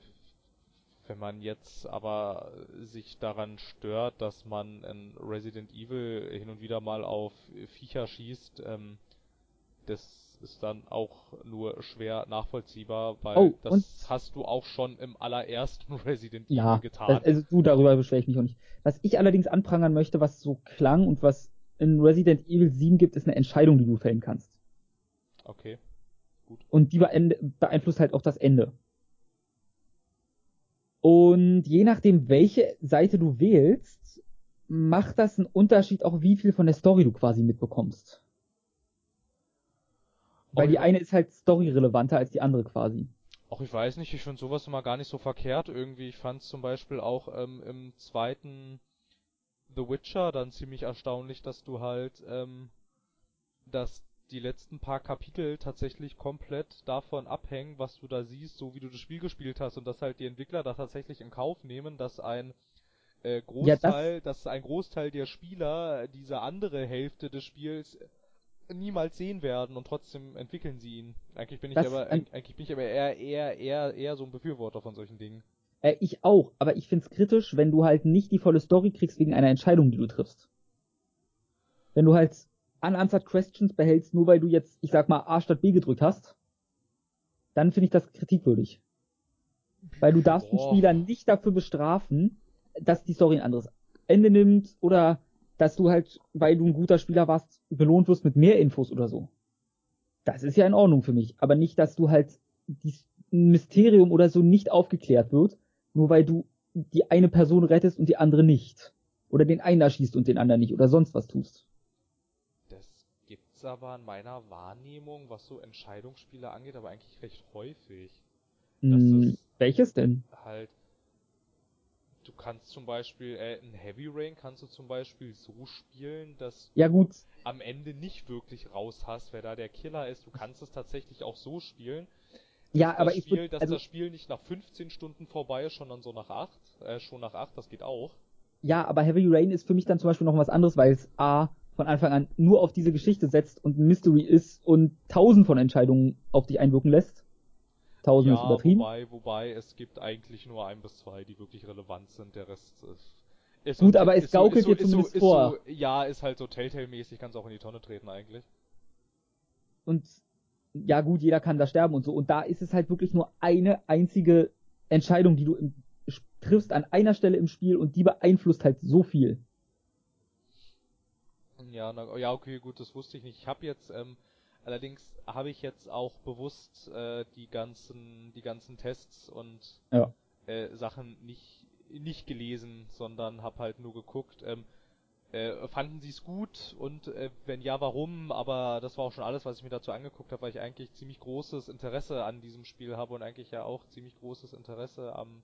wenn man jetzt aber sich daran stört, dass man in Resident Evil hin und wieder mal auf Viecher schießt, ähm, das ist dann auch nur schwer nachvollziehbar, weil oh, das hast du auch schon im allerersten Resident Evil ja, getan. Das, also du, darüber beschwere ich mich auch nicht. Was ich allerdings anprangern möchte, was so klang und was in Resident Evil 7 gibt, ist eine Entscheidung, die du fällen kannst. Okay. Gut. Und die beeinflusst halt auch das Ende. Und je nachdem, welche Seite du wählst, macht das einen Unterschied auch, wie viel von der Story du quasi mitbekommst. Weil die eine ist halt storyrelevanter als die andere quasi. Auch ich weiß nicht, ich finde sowas immer gar nicht so verkehrt irgendwie. Ich fand zum Beispiel auch ähm, im zweiten The Witcher dann ziemlich erstaunlich, dass du halt, ähm, dass die letzten paar Kapitel tatsächlich komplett davon abhängen, was du da siehst, so wie du das Spiel gespielt hast und dass halt die Entwickler da tatsächlich in Kauf nehmen, dass ein äh, Großteil, ja, das dass ein Großteil der Spieler diese andere Hälfte des Spiels niemals sehen werden und trotzdem entwickeln sie ihn. Eigentlich bin ich aber eigentlich bin ich aber eher eher eher eher so ein Befürworter von solchen Dingen. Äh, ich auch, aber ich find's kritisch, wenn du halt nicht die volle Story kriegst wegen einer Entscheidung, die du triffst. Wenn du halt unanswered questions behältst, nur weil du jetzt, ich sag mal, A statt B gedrückt hast, dann finde ich das kritikwürdig. Weil du darfst Boah. den Spieler nicht dafür bestrafen, dass die Story ein anderes Ende nimmt oder dass du halt, weil du ein guter Spieler warst, belohnt wirst mit mehr Infos oder so. Das ist ja in Ordnung für mich. Aber nicht, dass du halt dieses Mysterium oder so nicht aufgeklärt wird, nur weil du die eine Person rettest und die andere nicht. Oder den einen erschießt und den anderen nicht oder sonst was tust gibt's aber in meiner Wahrnehmung, was so Entscheidungsspiele angeht, aber eigentlich recht häufig. Hm, welches denn? Halt, du kannst zum Beispiel, äh, in Heavy Rain kannst du zum Beispiel so spielen, dass ja, gut. du am Ende nicht wirklich raus hast, wer da der Killer ist. Du kannst es tatsächlich auch so spielen. Ja, aber Spiel, ich würd, dass also, das Spiel nicht nach 15 Stunden vorbei ist, sondern so nach 8, äh, schon nach 8, das geht auch. Ja, aber Heavy Rain ist für mich dann zum Beispiel noch was anderes, weil es A, von Anfang an nur auf diese Geschichte setzt und ein Mystery ist und tausend von Entscheidungen auf dich einwirken lässt. Tausend ja, ist übertrieben. Wobei, wobei, es gibt eigentlich nur ein bis zwei, die wirklich relevant sind. Der Rest ist. ist Gut, aber es gaukelt so, dir zumindest so, vor. So, ja, ist halt so Telltale-mäßig, kannst auch in die Tonne treten eigentlich. Und ja gut, jeder kann da sterben und so. Und da ist es halt wirklich nur eine einzige Entscheidung, die du im, triffst an einer Stelle im Spiel und die beeinflusst halt so viel. Ja, na, ja, okay, gut, das wusste ich nicht. Ich habe jetzt, ähm, allerdings habe ich jetzt auch bewusst äh, die ganzen, die ganzen Tests und ja. äh, Sachen nicht nicht gelesen, sondern habe halt nur geguckt. Ähm, äh, fanden Sie es gut und äh, wenn ja, warum? Aber das war auch schon alles, was ich mir dazu angeguckt habe, weil ich eigentlich ziemlich großes Interesse an diesem Spiel habe und eigentlich ja auch ziemlich großes Interesse am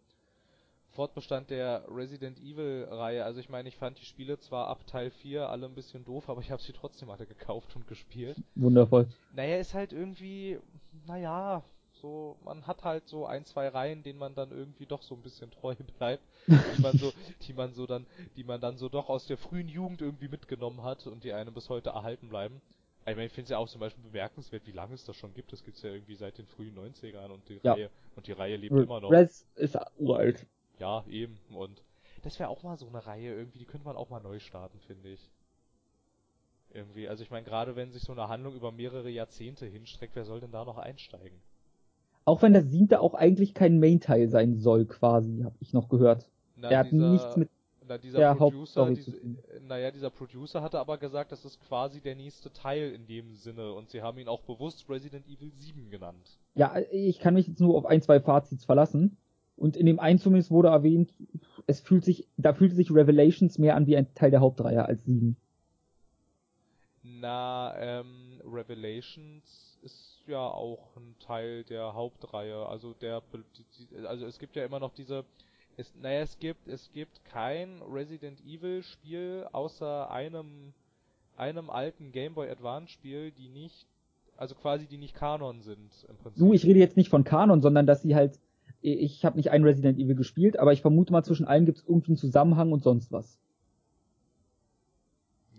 Fortbestand der Resident Evil Reihe. Also ich meine, ich fand die Spiele zwar ab Teil 4 alle ein bisschen doof, aber ich habe sie trotzdem alle gekauft und gespielt. Wundervoll. Naja, ist halt irgendwie, naja, so, man hat halt so ein, zwei Reihen, denen man dann irgendwie doch so ein bisschen treu bleibt, die man so, die man so dann, die man dann so doch aus der frühen Jugend irgendwie mitgenommen hat und die einem bis heute erhalten bleiben. Ich meine, ich finde es ja auch zum Beispiel bemerkenswert, wie lange es das schon gibt. Das gibt es ja irgendwie seit den frühen 90ern und die ja. Reihe, und die Reihe lebt R immer noch. Res ist uralt. Ja, eben. Und das wäre auch mal so eine Reihe irgendwie, die könnte man auch mal neu starten, finde ich. Irgendwie, also ich meine, gerade wenn sich so eine Handlung über mehrere Jahrzehnte hinstreckt, wer soll denn da noch einsteigen? Auch wenn der siebte auch eigentlich kein Main-Teil sein soll, quasi, habe ich noch gehört. Na, er hat dieser, nichts mit na, dieser der Producer, diese, naja, dieser Producer hatte aber gesagt, das ist quasi der nächste Teil in dem Sinne und sie haben ihn auch bewusst Resident Evil 7 genannt. Ja, ich kann mich jetzt nur auf ein, zwei Fazits verlassen. Und in dem einen zumindest wurde erwähnt, es fühlt sich, da fühlt sich Revelations mehr an wie ein Teil der Hauptreihe als sieben. Na, ähm, Revelations ist ja auch ein Teil der Hauptreihe. Also der, also es gibt ja immer noch diese, es, naja, es gibt, es gibt kein Resident Evil Spiel außer einem, einem alten Game Boy Advance Spiel, die nicht, also quasi die nicht Kanon sind im Prinzip. Du, ich rede jetzt nicht von Kanon, sondern dass sie halt ich habe nicht ein Resident Evil gespielt, aber ich vermute mal, zwischen allen gibt es irgendwie einen Zusammenhang und sonst was.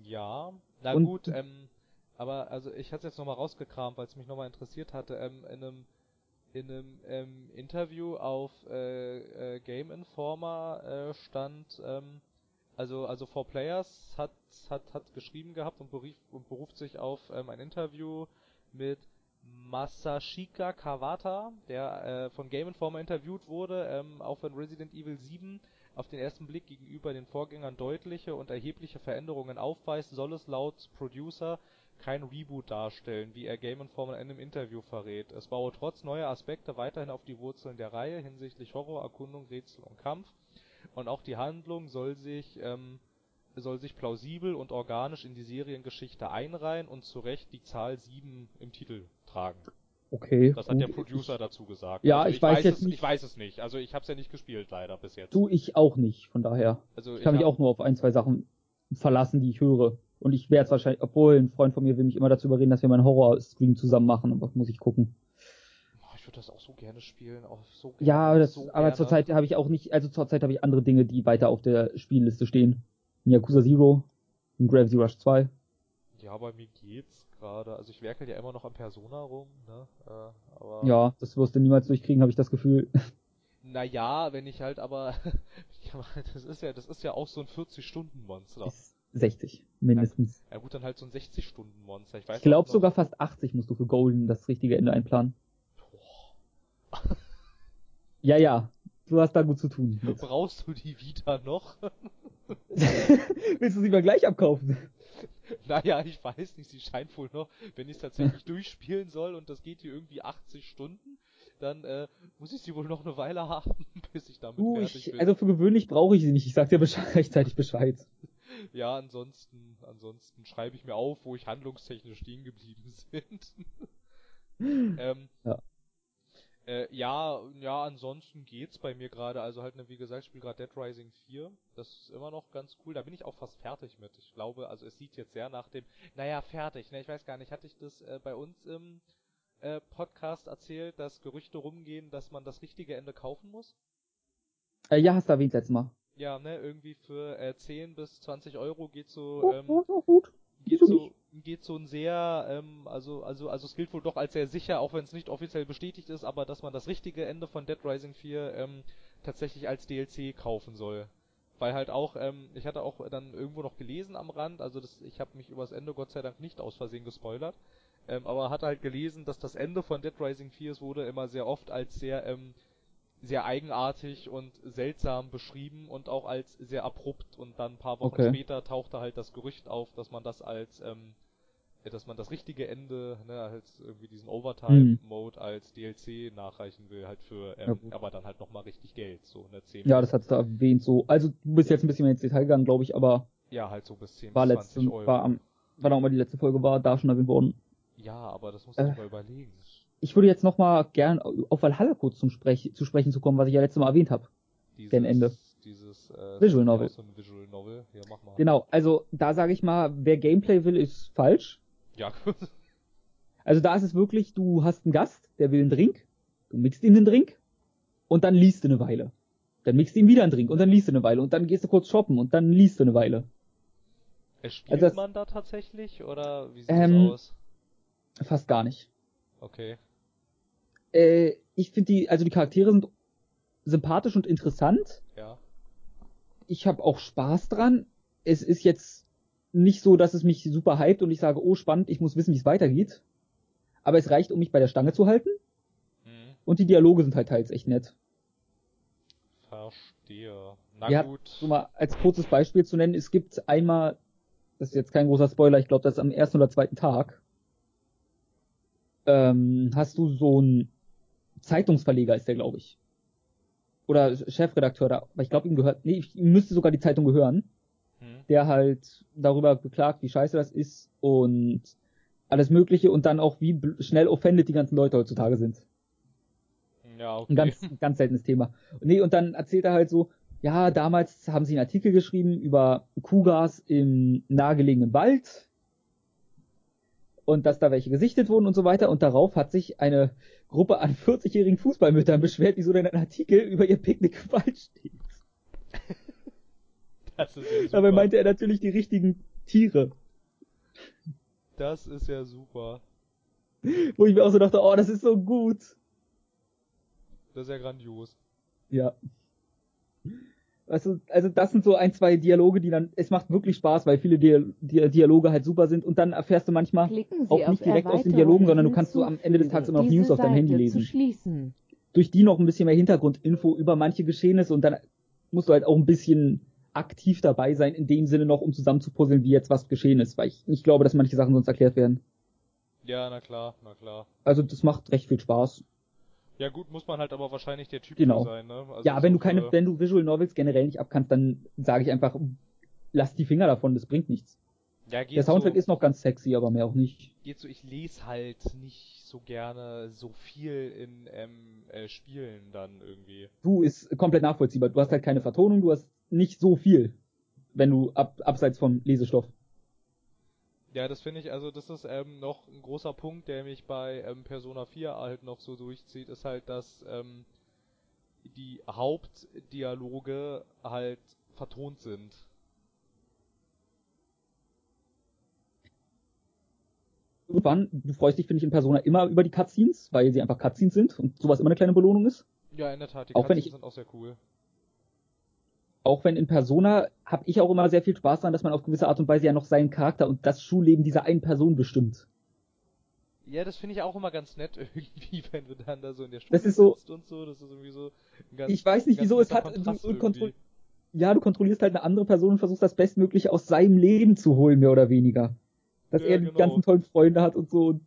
Ja, na und, gut, ähm, aber also ich hatte es jetzt nochmal rausgekramt, weil es mich nochmal interessiert hatte, ähm, in einem in einem ähm, Interview auf äh, äh, Game Informer äh, stand, ähm, also also 4Players hat hat hat geschrieben gehabt und, berief, und beruft sich auf ähm, ein Interview mit Masashika Kawata, der äh, von Game Informer interviewt wurde, ähm, auch wenn Resident Evil 7 auf den ersten Blick gegenüber den Vorgängern deutliche und erhebliche Veränderungen aufweist, soll es laut Producer kein Reboot darstellen, wie er Game Informer in einem Interview verrät. Es baue trotz neuer Aspekte weiterhin auf die Wurzeln der Reihe hinsichtlich Horror, Erkundung, Rätsel und Kampf und auch die Handlung soll sich ähm, soll sich plausibel und organisch in die Seriengeschichte einreihen und zu Recht die Zahl 7 im Titel tragen. Okay. Das hat der Producer dazu gesagt. Ja, also ich, ich, weiß, weiß jetzt es, nicht. Ich weiß es nicht. Also ich habe es ja nicht gespielt leider bis jetzt. Du, ich auch nicht. Von daher. Also ich kann mich auch nur auf ein, zwei Sachen verlassen, die ich höre. Und ich werde es wahrscheinlich, obwohl ein Freund von mir will mich immer dazu überreden, dass wir mal einen Horror-Stream zusammen machen, aber muss ich gucken. Ich würde das auch so gerne spielen, auch so gerne. Ja, das, so aber zurzeit habe ich auch nicht, also zurzeit habe ich andere Dinge, die weiter auf der Spielliste stehen. Ein Yakuza Zero, ein Gravity Rush 2. Ja, bei mir geht's gerade. Also ich werkel ja immer noch an Persona rum, ne? Äh, aber ja, das wirst du niemals durchkriegen, habe ich das Gefühl. Naja, wenn ich halt aber, das ist ja, das ist ja auch so ein 40-Stunden-Monster. 60, mindestens. Ja, ja, gut, dann halt so ein 60-Stunden-Monster. Ich, weiß ich glaube sogar fast 80 musst du für Golden das richtige Ende einplanen. Boah. ja, ja, du hast da gut zu tun. Mit. Brauchst du die wieder noch? Willst du sie mal gleich abkaufen? Naja, ich weiß nicht, sie scheint wohl noch, wenn ich es tatsächlich durchspielen soll und das geht hier irgendwie 80 Stunden, dann äh, muss ich sie wohl noch eine Weile haben, bis ich damit uh, fertig ich, bin. Also für gewöhnlich brauche ich sie nicht, ich sag dir Bescheid, rechtzeitig Bescheid. Ja, ansonsten, ansonsten schreibe ich mir auf, wo ich handlungstechnisch stehen geblieben sind. ähm, ja. Äh, ja, ja, ansonsten geht's bei mir gerade. Also halt, ne, wie gesagt, ich spiele gerade Dead Rising 4. Das ist immer noch ganz cool. Da bin ich auch fast fertig mit. Ich glaube, also es sieht jetzt sehr nach dem, naja, fertig, ne, ich weiß gar nicht, hatte ich das äh, bei uns im äh, Podcast erzählt, dass Gerüchte rumgehen, dass man das richtige Ende kaufen muss? Äh, ja, hast du erwähnt letztes Mal. Ja, ne, irgendwie für äh, 10 bis 20 Euro geht so, ähm, gut, gut, gut. geht so, geht so ein sehr, ähm, also, also, also es gilt wohl doch als sehr sicher, auch wenn es nicht offiziell bestätigt ist, aber dass man das richtige Ende von Dead Rising 4 ähm, tatsächlich als DLC kaufen soll. Weil halt auch, ähm, ich hatte auch dann irgendwo noch gelesen am Rand, also das, ich habe mich übers Ende Gott sei Dank nicht aus Versehen gespoilert, ähm, aber hatte halt gelesen, dass das Ende von Dead Rising 4 wurde immer sehr oft als sehr, ähm, sehr eigenartig und seltsam beschrieben und auch als sehr abrupt und dann ein paar Wochen okay. später tauchte halt das Gerücht auf, dass man das als ähm, dass man das richtige Ende, ne, halt irgendwie diesen Overtime-Mode mhm. als DLC nachreichen will, halt für, ähm, ja, aber dann halt nochmal richtig Geld, so, ne, 10 Ja, das hat's da erwähnt, so. Also, du bist jetzt ein bisschen mehr ins Detail gegangen, glaube ich, aber. Ja, halt so bis 10 war bis 20 letzten, Euro. War am, wann auch mal die letzte Folge war, da schon erwähnt worden. Ja, aber das musst du äh, mal überlegen. Ich würde jetzt nochmal gern auf Valhalla kurz zum Sprech, zu sprechen zu kommen, was ich ja letztes Mal erwähnt habe. Gen Ende. Dieses äh, Visual Novel. So Visual Novel. Ja, mach mal. Genau, also da sage ich mal, wer Gameplay will, ist falsch. Ja. Also da ist es wirklich, du hast einen Gast, der will einen Drink, du mixt ihm den Drink und dann liest du eine Weile. Dann mixt ihm wieder einen Drink und dann liest du eine Weile und dann gehst du kurz shoppen und dann liest du eine Weile. Spielt also das, man da tatsächlich oder wie sieht ähm, das aus? Fast gar nicht. Okay. Äh, ich finde die, also die Charaktere sind sympathisch und interessant. Ja. Ich habe auch Spaß dran. Es ist jetzt nicht so, dass es mich super hypt und ich sage, oh spannend, ich muss wissen, wie es weitergeht. Aber es reicht, um mich bei der Stange zu halten. Mhm. Und die Dialoge sind halt teils echt nett. Verstehe. Na ja, gut. So mal als kurzes Beispiel zu nennen, es gibt einmal, das ist jetzt kein großer Spoiler, ich glaube, das ist am ersten oder zweiten Tag, ähm, hast du so einen Zeitungsverleger, ist der, glaube ich. Oder Chefredakteur da, aber ich glaube, ihm gehört, nee, ihm müsste sogar die Zeitung gehören. Hm. Der halt darüber beklagt, wie scheiße das ist und alles Mögliche und dann auch, wie schnell offended die ganzen Leute heutzutage sind. Ja, okay. Ein ganz, ganz seltenes Thema. Nee, und dann erzählt er halt so, ja, damals haben sie einen Artikel geschrieben über Kugas im nahegelegenen Wald und dass da welche gesichtet wurden und so weiter. Und darauf hat sich eine Gruppe an 40-jährigen Fußballmüttern beschwert, wieso denn ein Artikel über ihr Picknick im Wald steht. Das ist ja super. Dabei meinte er natürlich die richtigen Tiere. Das ist ja super. Wo ich mir auch so dachte, oh, das ist so gut. Das ist ja grandios. Ja. Also, also das sind so ein, zwei Dialoge, die dann, es macht wirklich Spaß, weil viele Dia Dialoge halt super sind und dann erfährst du manchmal auch nicht direkt aus den Dialogen, sondern du kannst so am Ende des Tages immer noch News auf deinem Handy lesen. Durch die noch ein bisschen mehr Hintergrundinfo über manche Geschehnisse und dann musst du halt auch ein bisschen aktiv dabei sein, in dem Sinne noch, um zusammenzupuzzeln, wie jetzt was geschehen ist, weil ich nicht glaube, dass manche Sachen sonst erklärt werden. Ja, na klar, na klar. Also das macht recht viel Spaß. Ja gut, muss man halt aber wahrscheinlich der Typ genau. sein, ne? Also ja, wenn du keine, wenn du Visual Novels generell nicht abkannst, dann sage ich einfach, lass die Finger davon, das bringt nichts. Ja, geht der Soundtrack so, ist noch ganz sexy, aber mehr auch nicht. Geht so, ich lese halt nicht so gerne so viel in ähm, äh, Spielen dann irgendwie. Du ist komplett nachvollziehbar. Du hast halt keine Vertonung, du hast nicht so viel, wenn du ab, abseits vom Lesestoff. Ja, das finde ich, also das ist ähm, noch ein großer Punkt, der mich bei ähm, Persona 4 halt noch so durchzieht, ist halt, dass ähm, die Hauptdialoge halt vertont sind. Irgendwann, du freust dich, finde ich, in Persona immer über die Cutscenes, weil sie einfach Cutscenes sind und sowas immer eine kleine Belohnung ist. Ja, in der Tat, die Auch wenn Cutscenes ich- sind auch sehr cool. Auch wenn in Persona habe ich auch immer sehr viel Spaß daran, dass man auf gewisse Art und Weise ja noch seinen Charakter und das Schulleben dieser einen Person bestimmt. Ja, das finde ich auch immer ganz nett irgendwie, wenn du dann da so in der Schule ist so- sitzt und so, das ist irgendwie so ein ganz, Ich weiß nicht, wieso es hat- Kontrast du- kontro- Ja, du kontrollierst halt eine andere Person und versuchst das Bestmögliche aus seinem Leben zu holen, mehr oder weniger. Dass Ja, er die genau. ganzen tollen Freunde hat und so.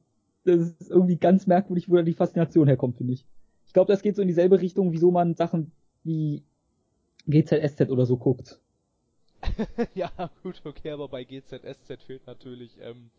Das ist irgendwie ganz merkwürdig, wo da die Faszination herkommt, finde ich. Ich glaube, das geht so in dieselbe Richtung, wieso man Sachen wie GZSZ oder so guckt. ja, gut, okay, aber bei GZSZ fehlt natürlich ähm,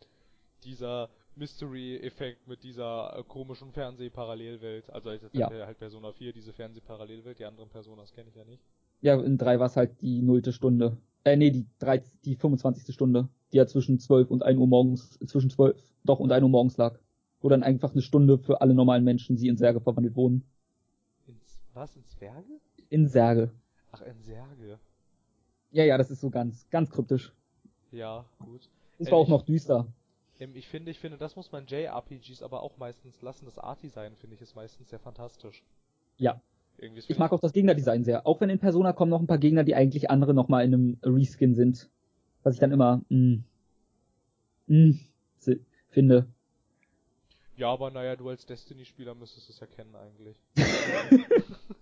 dieser Mystery-Effekt mit dieser äh, komischen Fernsehparallelwelt. Also jetzt Ja. ja. halt Persona 4, diese Fernsehparallelwelt, die anderen Personas kenne ich ja nicht. Ja, in drei war es halt die nullte Stunde. Äh, nee, die, 13, die 25. Stunde, die ja zwischen 12 und 1 Uhr morgens, zwischen 12, doch und 1 Uhr morgens lag. Wo dann einfach eine Stunde für alle normalen Menschen, sie in Särge verwandelt wurden. Ins, was, in Zwerge? In Särge. Ach, in Särge. Ja, ja, das ist so ganz, ganz kryptisch. Ja, gut. Das Äh, war auch ich- noch düster. Ähm, ich finde, ich finde, das muss man JRPGs aber auch meistens lassen. Das Art-Design finde ich ist meistens sehr fantastisch. Ja. Irgendwie Ich mag auch das Gegnerdesign sehr. Auch wenn in Persona kommen noch ein paar Gegner, die eigentlich andere nochmal in einem Reskin sind. Was ich dann immer, mh, mh, si- finde. Ja, aber naja, du als Destiny-Spieler müsstest es ja kennen eigentlich.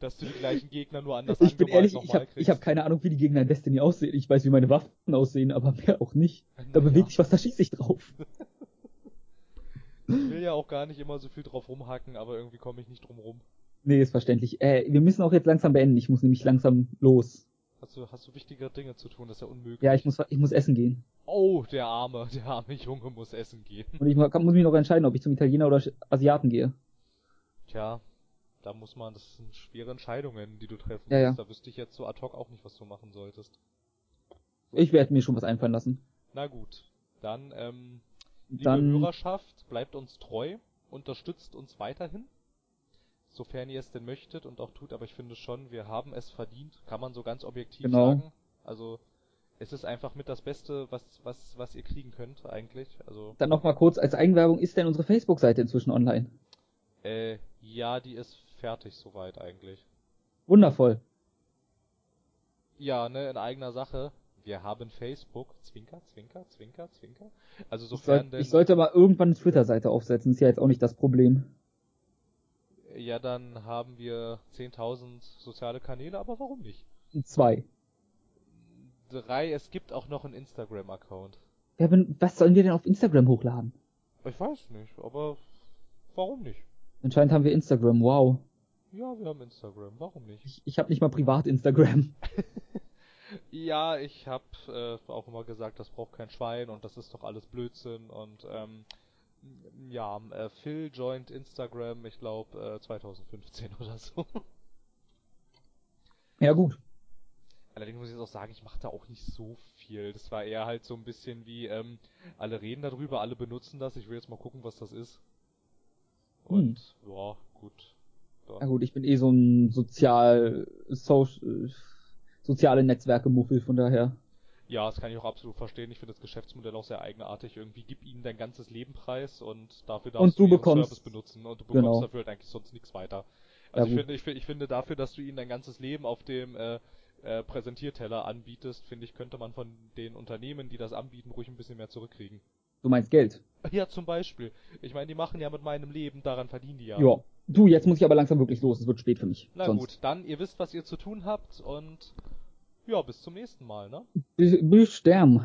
Dass du die gleichen Gegner nur anders Ich bin ehrlich, ich habe kriegst. ich hab keine Ahnung, wie die Gegner in Destiny aussehen. Ich weiß, wie meine Waffen aussehen, aber mehr auch nicht. Da bewegt sich was, da schieße ich drauf. Ich will ja auch gar nicht immer so viel drauf rumhacken, aber irgendwie komme ich nicht drum rum. Nee, ist verständlich. Äh, wir müssen auch jetzt langsam beenden. Ich muss nämlich langsam los. Hast du, hast du wichtigere Dinge zu tun? Das ist ja unmöglich. Ja, ich muss, ich muss essen gehen. Oh, der arme, der arme Junge muss essen gehen. Und ich muss mich noch entscheiden, ob ich zum Italiener oder Asiaten gehe. Tja, da muss man, das sind schwere Entscheidungen, die du treffen Ja, ja. musst. Da wüsste ich jetzt so ad hoc auch nicht, was du machen solltest. Ich werde mir schon was einfallen lassen. Na gut, dann, ähm, liebe Dann, Hörerschaft, bleibt uns treu, unterstützt uns weiterhin, sofern ihr es denn möchtet und auch tut, aber ich finde schon, wir haben es verdient, kann man so ganz objektiv Genau. sagen. Also, es ist einfach mit das Beste, was, was, was ihr kriegen könnt, eigentlich. Also, dann noch mal kurz als Eigenwerbung, ist denn unsere Facebook-Seite inzwischen online? äh, ja, die ist fertig soweit eigentlich. Wundervoll. Ja, ne, in eigener Sache. Wir haben Facebook, Zwinker, Zwinker, Zwinker, Zwinker. Also Ich, sofern soll, denn, ich sollte mal irgendwann eine Twitter-Seite aufsetzen, ist ja jetzt auch nicht das Problem. ja, dann haben wir 10.000 soziale Kanäle, aber warum nicht? Zwei. Drei, es gibt auch noch einen Instagram-Account. Bin, was sollen wir denn auf Instagram hochladen? Ich weiß nicht, aber warum nicht? Anscheinend haben wir Instagram, wow. Ja, wir haben Instagram, warum nicht? Ich, ich habe nicht mal privat Instagram. Ja, ich hab äh, auch immer gesagt, das braucht kein Schwein und das ist doch alles Blödsinn und ähm, ja, äh, Phil joint Instagram, ich glaube äh, 2015 oder so. Ja gut. Allerdings muss ich jetzt auch sagen, ich mache da auch nicht so viel. Das war eher halt so ein bisschen wie, ähm, alle reden darüber, alle benutzen das, ich will jetzt mal gucken, was das ist. Und, ja, gut. Na Dann, gut, ich bin eh so ein sozial, so, soziale Netzwerke-Muffel, von daher. ja, das kann ich auch absolut verstehen. Ich finde das Geschäftsmodell auch sehr eigenartig. Irgendwie gib ihnen dein ganzes Leben preis und dafür darfst Und du ihren bekommst- Service benutzen und du bekommst genau. dafür halt eigentlich sonst nichts weiter. Also Ja, ich finde, ich, finde- ich finde dafür, dass du ihnen dein ganzes Leben auf dem äh, äh, Präsentierteller anbietest, finde ich, könnte man von den Unternehmen, die das anbieten, ruhig ein bisschen mehr zurückkriegen. Du meinst Geld. Ja, zum Beispiel. Ich meine, die machen ja mit meinem Leben, daran verdienen die ja. Ja. Du, jetzt muss ich aber langsam wirklich los, es wird spät für mich. Na Sonst. gut, dann, ihr wisst, was ihr zu tun habt und ja, bis zum nächsten Mal, ne? Bis, bis sterben.